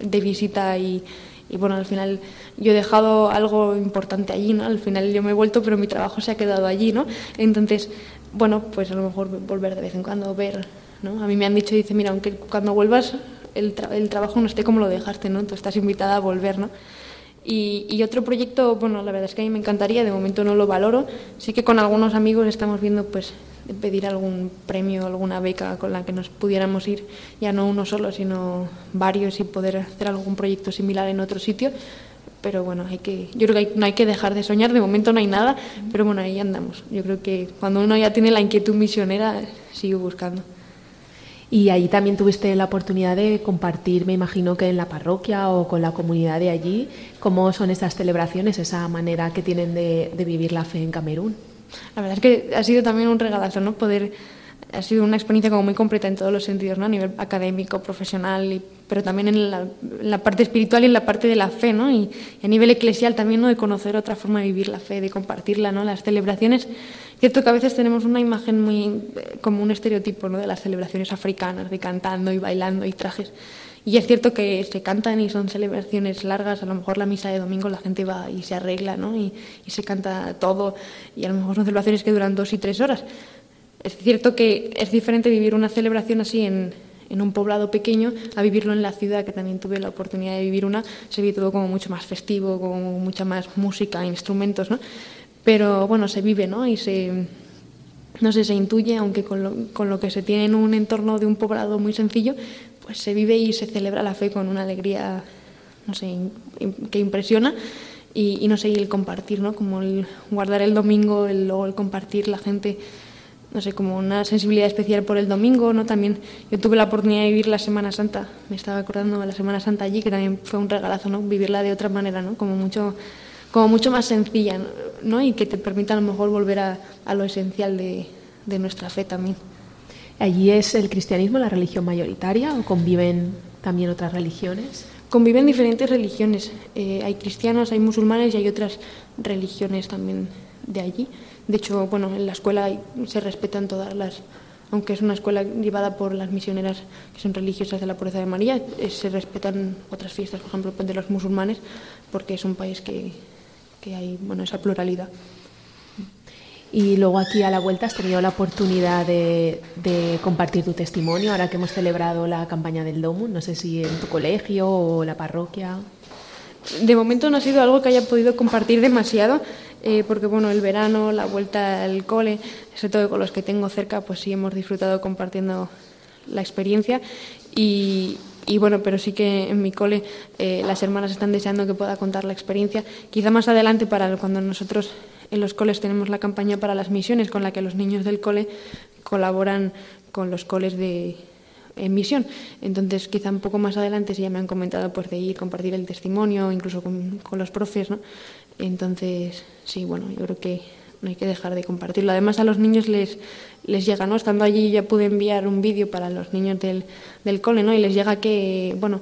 de visita y y bueno, al final yo he dejado algo importante allí, ¿no? Al final yo me he vuelto, pero mi trabajo se ha quedado allí, ¿no? Entonces, bueno, pues a lo mejor volver de vez en cuando, ver, ¿no? A mí me han dicho, dice, mira, aunque cuando vuelvas el, el trabajo no esté como lo dejaste, ¿no? Tú estás invitada a volver, ¿no? Y, y, otro proyecto, bueno, la verdad es que a mí me encantaría, de momento no lo valoro. Sí que con algunos amigos estamos viendo, pues, pedir algún premio, alguna beca con la que nos pudiéramos ir, ya no uno solo, sino varios y poder hacer algún proyecto similar en otro sitio. Pero bueno, hay que, yo creo que no hay que dejar de soñar, de momento no hay nada, pero bueno, ahí andamos. Yo creo que cuando uno ya tiene la inquietud misionera, sigue buscando. Y ahí también tuviste la oportunidad de compartir, me imagino que en la parroquia o con la comunidad de allí, cómo son esas celebraciones, esa manera que tienen de, vivir la fe en Camerún. La verdad es que ha sido también un regalazo, ¿no? Poder, ha sido una experiencia como muy completa en todos los sentidos, ¿no? A nivel académico, profesional, y, pero también en la, parte espiritual y en la parte de la fe, ¿no? Y, a nivel eclesial también, ¿no? De conocer otra forma de vivir la fe, de compartirla, ¿no? Las celebraciones Cierto que a veces tenemos una imagen muy eh, como un estereotipo ¿no? de las celebraciones africanas, de cantando y bailando y trajes. Y es cierto que se cantan y son celebraciones largas, a lo mejor la misa de domingo la gente va y se arregla, ¿no? Y, se canta todo, y a lo mejor son celebraciones que duran dos y tres horas. Es cierto que es diferente vivir una celebración así en, en un poblado pequeño a vivirlo en la ciudad, que también tuve la oportunidad de vivir una, se ve todo como mucho más festivo, con mucha más música, instrumentos, ¿no? pero bueno, se vive, ¿no? Y se, no sé, se intuye, aunque con lo, con lo que se tiene en un entorno de un poblado muy sencillo, pues se vive y se celebra la fe con una alegría, no sé, que impresiona. Y, no sé, y el compartir, ¿no? Como el guardar el domingo, el, el compartir la gente, no sé, como una sensibilidad especial por el domingo, ¿no? También yo tuve la oportunidad de vivir la Semana Santa, me estaba acordando de la Semana Santa allí, que también fue un regalazo, ¿no? Vivirla de otra manera, ¿no? Como mucho como mucho más sencilla ¿no? y que te permita a lo mejor volver a, a lo esencial de, de, nuestra fe también. ¿Allí es el cristianismo la religión mayoritaria o conviven también otras religiones? Conviven diferentes religiones. Eh, hay cristianos, hay musulmanes y hay otras religiones también de allí. De hecho, bueno, en la escuela se respetan todas las, aunque es una escuela llevada por las misioneras que son religiosas de la pureza de María, eh, se respetan otras fiestas, por ejemplo, de los musulmanes, porque es un país que, que hay bueno, esa pluralidad. Y luego aquí a la vuelta has tenido la oportunidad de, compartir tu testimonio ahora que hemos celebrado la campaña del Domus, no sé si en tu colegio o la parroquia. De momento no ha sido algo que haya podido compartir demasiado, eh, porque bueno, el verano, la vuelta al cole, sobre todo con los que tengo cerca, pues sí hemos disfrutado compartiendo la experiencia y, y bueno, pero sí que en mi cole eh, las hermanas están deseando que pueda contar la experiencia. Quizá más adelante, para cuando nosotros en los coles tenemos la campaña para las misiones, con la que los niños del cole colaboran con los coles de en misión. Entonces, quizá un poco más adelante, si ya me han comentado, pues de ir, compartir el testimonio, incluso con, con los profes, ¿no? Entonces, sí, bueno, yo creo que no hay que dejar de compartirlo. Además, a los niños les, les llega, ¿no? Estando allí ya pude enviar un vídeo para los niños del, del cole, ¿no? Y les llega que, bueno,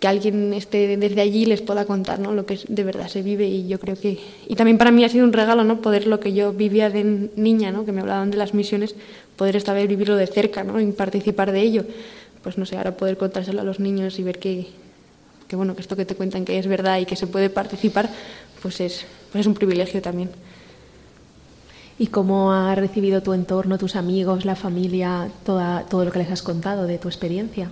que alguien esté desde allí les pueda contar, ¿no? Lo que de verdad se vive y yo creo que... Y también para mí ha sido un regalo, ¿no? Poder lo que yo vivía de niña, ¿no? Que me hablaban de las misiones, poder esta vez vivirlo de cerca, ¿no? Y participar de ello. Pues no sé, ahora poder contárselo a los niños y ver que, que bueno, que esto que te cuentan que es verdad y que se puede participar, pues es, pues es un privilegio también. ¿Y cómo ha recibido tu entorno, tus amigos, la familia, toda, todo lo que les has contado de tu experiencia?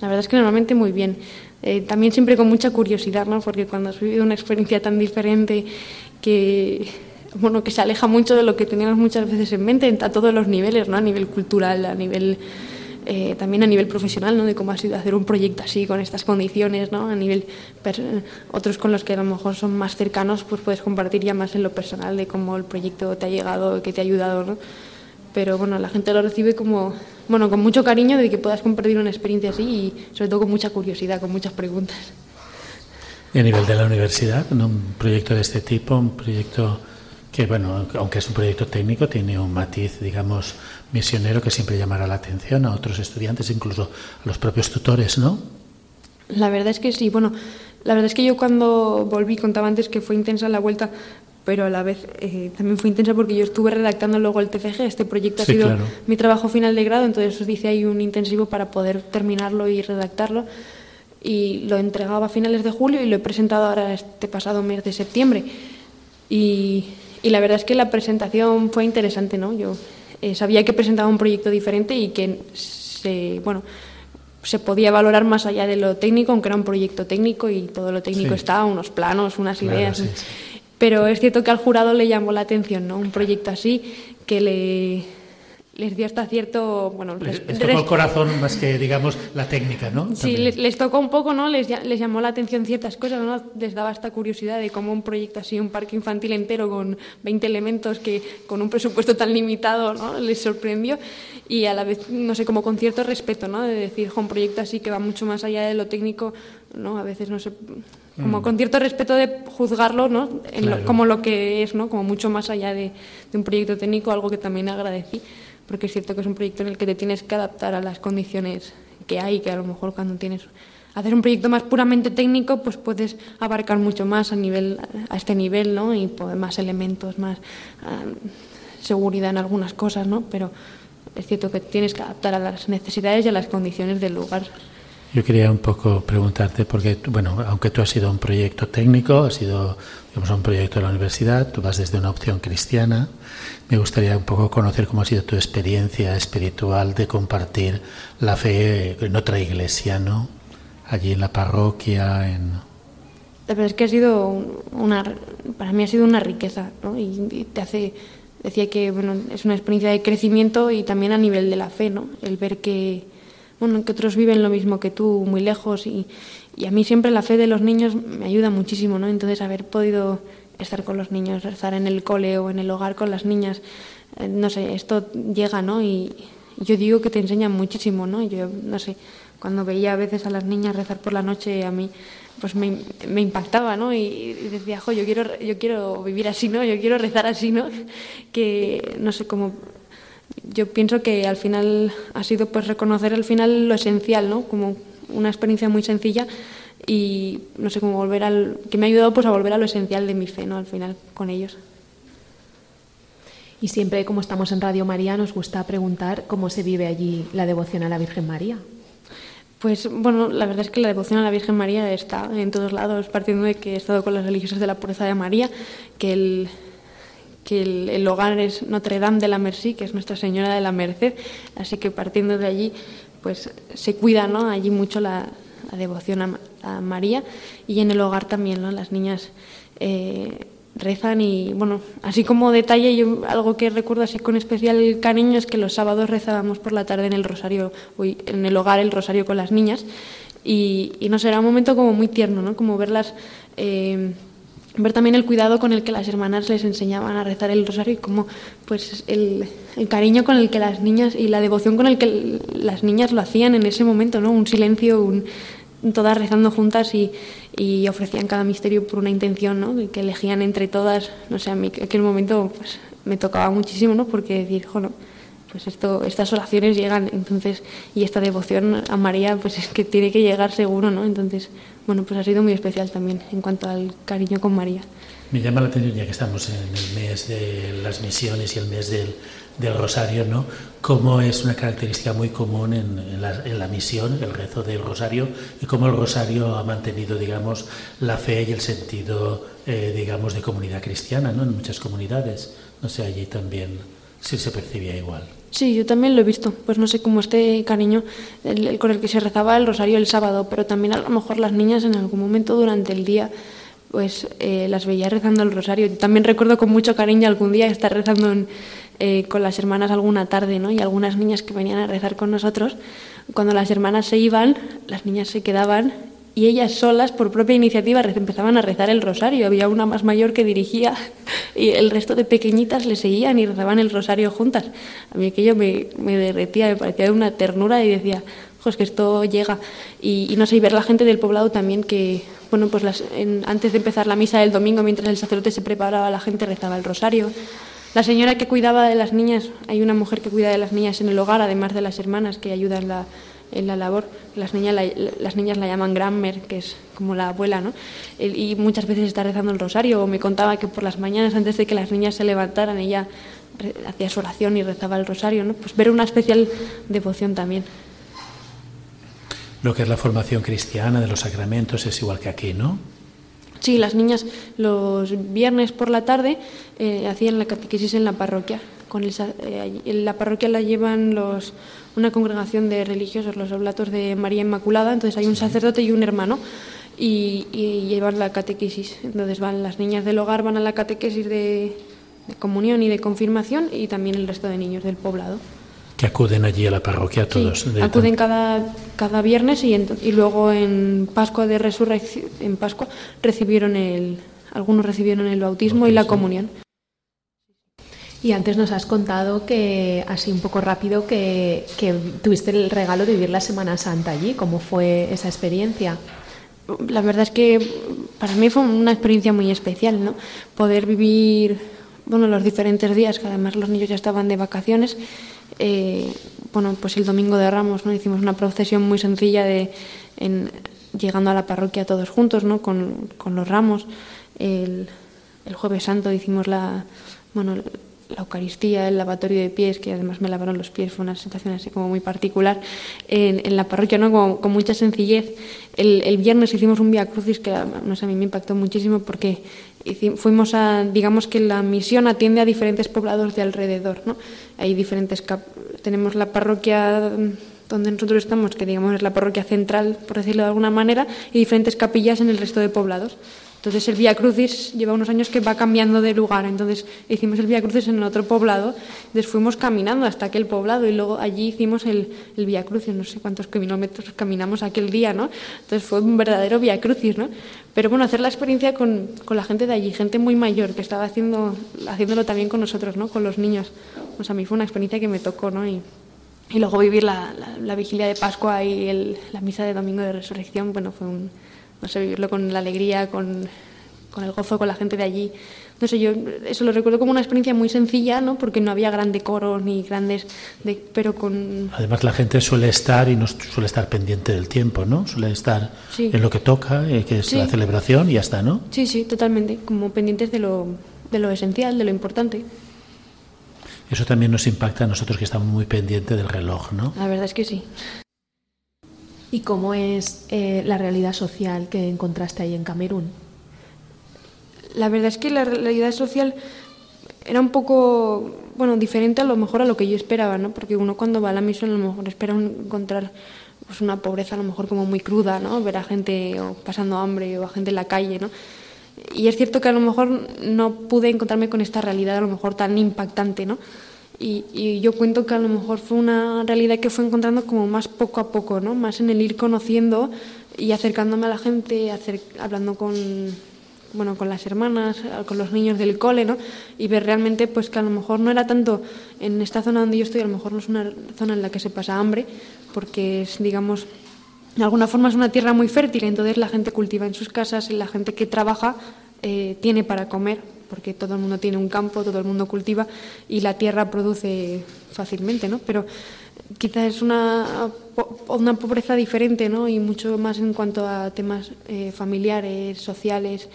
La verdad es que normalmente muy bien. Eh, también siempre con mucha curiosidad, ¿no? Porque cuando has vivido una experiencia tan diferente que, bueno, que se aleja mucho de lo que teníamos muchas veces en mente a todos los niveles, ¿no? A nivel cultural, a nivel eh, también a nivel profesional, ¿no? de cómo ha sido hacer un proyecto así, con estas condiciones, ¿no? a nivel otros con los que a lo mejor son más cercanos, pues puedes compartir ya más en lo personal de cómo el proyecto te ha llegado, que te ha ayudado, ¿no? pero bueno, la gente lo recibe como, bueno, con mucho cariño de que puedas compartir una experiencia así y sobre todo con mucha curiosidad, con muchas preguntas. Y a nivel de la universidad, un proyecto de este tipo, un proyecto que, bueno, aunque es un proyecto técnico, tiene un matiz, digamos, misionero que siempre llamará la atención a otros estudiantes, incluso a los propios tutores, ¿no? La verdad es que sí. Bueno, la verdad es que yo cuando volví contaba antes que fue intensa la vuelta, pero a la vez eh, también fue intensa porque yo estuve redactando luego el TFG. Este proyecto ha sido mi trabajo final de grado, entonces os dice ahí un intensivo para poder terminarlo y redactarlo. Y lo entregaba a finales de julio y lo he presentado ahora este pasado mes de septiembre. Y, y la verdad es que la presentación fue interesante, ¿no? Yo eh, sabía que presentaba un proyecto diferente y que se, bueno, se podía valorar más allá de lo técnico, aunque era un proyecto técnico y todo lo técnico estaba, unos planos, unas ideas. Pero es cierto que al jurado le llamó la atención, ¿no? Un proyecto así que le les dio hasta cierto bueno les, tocó el corazón más que digamos la técnica no sí les, tocó un poco no les, les llamó la atención ciertas cosas no les daba esta curiosidad de cómo un proyecto así un parque infantil entero con 20 elementos que con un presupuesto tan limitado no les sorprendió. Y a la vez no sé como con cierto respeto no de decir un proyecto así que va mucho más allá de lo técnico no a veces no sé como mm. con cierto respeto de juzgarlo ¿no? como lo que es no como mucho más allá de, de un proyecto técnico algo que también agradecí porque es cierto que es un proyecto en el que te tienes que adaptar a las condiciones que hay, que a lo mejor cuando tienes hacer un proyecto más puramente técnico, pues puedes abarcar mucho más a nivel a este nivel, ¿no? Y pues, más elementos, más seguridad en algunas cosas, ¿no? Pero es cierto que tienes que adaptar a las necesidades y a las condiciones del lugar. Yo quería un poco preguntarte, porque, bueno, aunque tú has sido un proyecto técnico, has sido digamos, un proyecto de la universidad, tú vas desde una opción cristiana, me gustaría un poco conocer cómo ha sido tu experiencia espiritual de compartir la fe en otra iglesia, ¿no? Allí en la parroquia, en... La verdad es que ha sido una, para mí ha sido una riqueza, ¿no? Y te hace, decía que, bueno, es una experiencia de crecimiento y también a nivel de la fe, ¿no? El ver que bueno, que otros viven lo mismo que tú, muy lejos, y, y, a mí siempre la fe de los niños me ayuda muchísimo, ¿no? Entonces, haber podido estar con los niños, estar en el cole o en el hogar con las niñas, eh, no sé, esto llega, ¿no? Y yo digo que te enseña muchísimo, ¿no? Yo, no sé, cuando veía a veces a las niñas rezar por la noche, a mí pues me, impactaba, ¿no? Y, decía, jo, yo quiero, yo quiero vivir así, ¿no? Yo quiero rezar así, ¿no? Que, no sé, cómo yo pienso que al final ha sido pues reconocer al final lo esencial, ¿no? Como una experiencia muy sencilla y no sé cómo volver al que me ha ayudado pues a volver a lo esencial de mi fe, ¿no? Al final con ellos. Y siempre como estamos en Radio María nos gusta preguntar cómo se vive allí la devoción a la Virgen María. Pues bueno, la verdad es que la devoción a la Virgen María está en todos lados, partiendo de que he estado con las religiosas de la pureza de María, que el, que el, hogar es Notre Dame de la Merci, que es Nuestra Señora de la Merced, así que partiendo de allí, pues se cuida ¿no? allí mucho la, devoción a, María y en el hogar también, ¿no? las niñas, eh, rezan y bueno, así como detalle, yo algo que recuerdo así con especial cariño es que los sábados rezábamos por la tarde en el rosario, en el hogar el rosario con las niñas y, y no sé, era un momento como muy tierno, ¿no? Como verlas, eh, ver también el cuidado con el que las hermanas les enseñaban a rezar el rosario y como pues el, el cariño con el que las niñas y la devoción con el que las niñas lo hacían en ese momento, ¿no? Un silencio, un, todas rezando juntas y, y, ofrecían cada misterio por una intención, ¿no? Que elegían entre todas, no sé, a mí aquel momento pues me tocaba muchísimo, ¿no? Porque decir, bueno, pues esto, estas oraciones llegan, entonces, y esta devoción a María, pues es que tiene que llegar seguro, ¿no? Entonces, bueno, pues ha sido muy especial también en cuanto al cariño con María. Me llama la atención, ya que estamos en el mes de las misiones y el mes del, del Rosario, ¿no? Cómo es una característica muy común en, en, la, en, la, misión, el rezo del Rosario, y cómo el Rosario ha mantenido, digamos, la fe y el sentido, eh, digamos, de comunidad cristiana, ¿no? En muchas comunidades. No sé, allí también sí se percibía igual. Sí, yo también lo he visto. Pues no sé cómo este cariño el, el, con el que se rezaba el rosario el sábado, pero también a lo mejor las niñas en algún momento durante el día pues eh, las veía rezando el rosario. También recuerdo con mucho cariño algún día estar rezando eh, con las hermanas alguna tarde, ¿no? Y algunas niñas que venían a rezar con nosotros. Cuando las hermanas se iban, las niñas se quedaban y ellas solas, por propia iniciativa, empezaban a rezar el rosario. Había una más mayor que dirigía y el resto de pequeñitas le seguían y rezaban el rosario juntas. A mí aquello me, me derretía, me parecía de una ternura y decía, pues que esto llega. Y, y, no sé, y ver la gente del poblado también que, bueno, pues las, en, antes de empezar la misa del domingo, mientras el sacerdote se preparaba, la gente rezaba el rosario. La señora que cuidaba de las niñas, hay una mujer que cuida de las niñas en el hogar, además de las hermanas que ayudan la, en la labor. Las niñas la, las niñas la llaman Grammer, que es como la abuela, ¿no? Y muchas veces está rezando el rosario. O me contaba que por las mañanas, antes de que las niñas se levantaran, ella hacía su oración y rezaba el rosario, ¿no? Pues ver una especial devoción también. Lo que es la formación cristiana de los sacramentos es igual que aquí, ¿no? Sí, las niñas los viernes por la tarde eh, hacían la catequesis en la parroquia. Con el, eh, en la parroquia la llevan los, una congregación de religiosos, los oblatos de María Inmaculada, entonces hay un sacerdote y un hermano y, y, llevan la catequesis. Entonces van las niñas del hogar van a la catequesis de, de comunión y de confirmación y también el resto de niños del poblado que acuden allí a la parroquia todos. Sí, acuden cada, cada viernes y, en, y, luego en Pascua de Resurrección, en Pascua recibieron el, algunos recibieron el bautismo, bautismo. y la comunión. Y antes nos has contado que, así un poco rápido, que, que tuviste el regalo de vivir la Semana Santa allí. ¿Cómo fue esa experiencia? La verdad es que para mí fue una experiencia muy especial, ¿no? Poder vivir, bueno, los diferentes días, que además los niños ya estaban de vacaciones, eh, bueno, pues el domingo de Ramos, ¿no? Hicimos una procesión muy sencilla de en, llegando a la parroquia todos juntos, ¿no? Con, con los ramos. El, el, jueves santo hicimos la, bueno, la Eucaristía, el lavatorio de pies, que además me lavaron los pies, fue una sensación así como muy particular, en, la parroquia, ¿no? Con mucha sencillez. El, el, viernes hicimos un Via Crucis que no sé, a mí me impactó muchísimo porque fuimos a, digamos que la misión atiende a diferentes poblados de alrededor, ¿no? Hay diferentes, tenemos la parroquia donde nosotros estamos, que digamos es la parroquia central, por decirlo de alguna manera, y diferentes capillas en el resto de poblados. Entonces el Vía Crucis lleva unos años que va cambiando de lugar, entonces hicimos el Vía Crucis en otro poblado, fuimos caminando hasta aquel poblado y luego allí hicimos el, el Vía Crucis, no sé cuántos kilómetros caminamos aquel día, ¿no? Entonces fue un verdadero Vía Crucis, ¿no? Pero bueno, hacer la experiencia con, con la gente de allí, gente muy mayor que estaba haciendo, haciéndolo también con nosotros, ¿no? Con los niños. Pues a mí fue una experiencia que me tocó, ¿no? Y, y luego vivir la, la, vigilia de Pascua y la misa de Domingo de Resurrección, bueno, fue un no sé, vivirlo con la alegría, con, con, el gozo, con la gente de allí. No sé, yo eso lo recuerdo como una experiencia muy sencilla, ¿no? Porque no había grandes coros ni grandes, de, pero con... Además la gente suele estar y no suele estar pendiente del tiempo, ¿no? Suele estar sí. en lo que toca, eh, que es sí. la celebración y ya está, ¿no? Sí, sí, totalmente, como pendientes de lo, de lo esencial, de lo importante. Eso también nos impacta a nosotros que estamos muy pendientes del reloj, ¿no? La verdad es que sí. ¿Y cómo es eh, la realidad social que encontraste ahí en Camerún? La verdad es que la realidad social era un poco, bueno, diferente a lo mejor a lo que yo esperaba, ¿no? Porque uno cuando va a la misión a lo mejor espera encontrar pues una pobreza a lo mejor como muy cruda, ¿no? Ver a gente o pasando hambre o a gente en la calle, ¿no? Y es cierto que a lo mejor no pude encontrarme con esta realidad a lo mejor tan impactante, ¿no? Y, yo cuento que a lo mejor fue una realidad que fue encontrando como más poco a poco, ¿no? Más en el ir conociendo y acercándome a la gente, hablando con, bueno, con las hermanas, con los niños del cole, ¿no? Y ver realmente pues que a lo mejor no era tanto en esta zona donde yo estoy, a lo mejor no es una zona en la que se pasa hambre, porque es, digamos, de alguna forma es una tierra muy fértil, entonces la gente cultiva en sus casas y la gente que trabaja eh, tiene para comer, porque todo el mundo tiene un campo, todo el mundo cultiva y la tierra produce fácilmente, ¿no? Pero quizás es una, una pobreza diferente, ¿no? Y mucho más en cuanto a temas eh, familiares, sociales,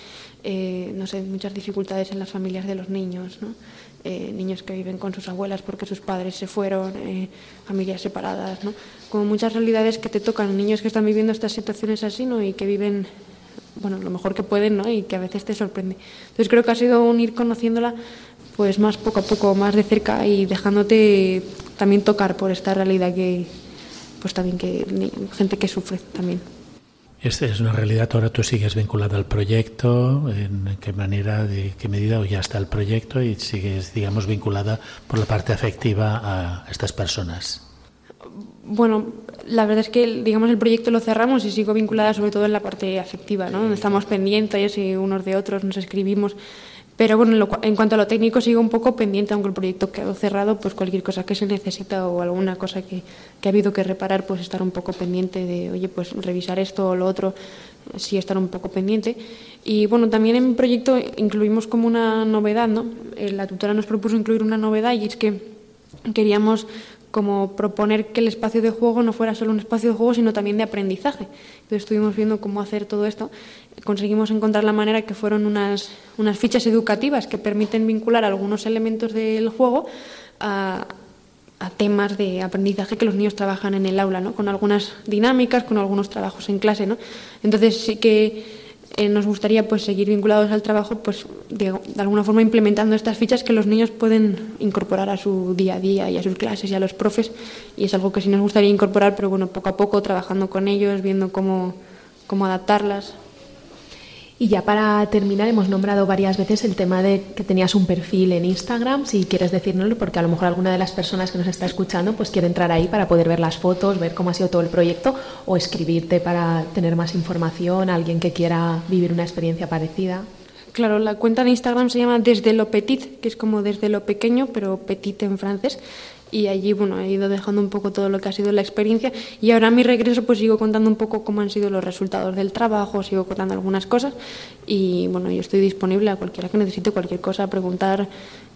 eh, no sé, muchas dificultades en las familias de los niños, ¿no? Eh, niños que viven con sus abuelas porque sus padres se fueron, familias separadas, ¿no? Como muchas realidades que te tocan, niños que están viviendo estas situaciones así, ¿no? Y que viven bueno, lo mejor que pueden, ¿no? Y que a veces te sorprende. Entonces creo que ha sido un ir conociéndola pues más poco a poco, más de cerca y dejándote también tocar por esta realidad que pues también que gente que sufre también. Esta es una realidad, ahora tú sigues vinculada al proyecto, en qué manera, de qué medida o ya está el proyecto y sigues, digamos, vinculada por la parte afectiva a estas personas. Bueno, la verdad es que digamos el proyecto lo cerramos y sigo vinculada sobre todo en la parte afectiva, ¿no? Donde estamos pendientes y unos de otros nos escribimos. Pero bueno, en cuanto a lo técnico sigo un poco pendiente, aunque el proyecto quedó cerrado, pues cualquier cosa que se necesita o alguna cosa que, que ha habido que reparar, pues estar un poco pendiente de, oye, pues revisar esto o lo otro, sí estar un poco pendiente. Y bueno, también en mi proyecto incluimos como una novedad, ¿no? Eh, la tutora nos propuso incluir una novedad y es que queríamos como proponer que el espacio de juego no fuera solo un espacio de juego, sino también de aprendizaje. Entonces estuvimos viendo cómo hacer todo esto. Conseguimos encontrar la manera que fueron unas, unas fichas educativas que permiten vincular algunos elementos del juego a, a temas de aprendizaje que los niños trabajan en el aula, ¿no? con algunas dinámicas, con algunos trabajos en clase. ¿no? Entonces sí que eh, nos gustaría pues seguir vinculados al trabajo pues de, alguna forma implementando estas fichas que los niños pueden incorporar a su día a día y a sus clases y a los profes. Y es algo que sí nos gustaría incorporar pero bueno poco a poco trabajando con ellos viendo cómo, cómo adaptarlas y ya para terminar, hemos nombrado varias veces el tema de que tenías un perfil en Instagram, si quieres decírnoslo, porque a lo mejor alguna de las personas que nos está escuchando pues quiere entrar ahí para poder ver las fotos, ver cómo ha sido todo el proyecto o escribirte para tener más información, alguien que quiera vivir una experiencia parecida. Claro, la cuenta de Instagram se llama Desde lo Petit, que es como desde lo pequeño, pero petit en francés y allí bueno he ido dejando un poco todo lo que ha sido la experiencia y ahora a mi regreso pues sigo contando un poco cómo han sido los resultados del trabajo sigo contando algunas cosas y bueno yo estoy disponible a cualquiera que necesite cualquier cosa preguntar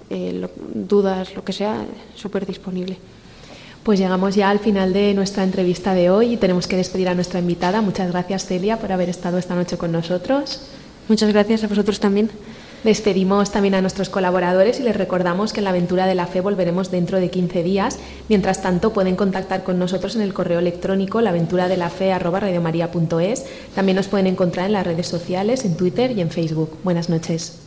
eh, dudas lo que sea súper disponible pues llegamos ya al final de nuestra entrevista de hoy y tenemos que despedir a nuestra invitada. Muchas gracias, Celia, por haber estado esta noche con nosotros. Muchas gracias a vosotros también. Despedimos también a nuestros colaboradores y les recordamos que en la aventura de la fe volveremos dentro de 15 días. Mientras tanto, pueden contactar con nosotros en el correo electrónico laventuradelafe.es. También nos pueden encontrar en las redes sociales, en Twitter y en Facebook. Buenas noches.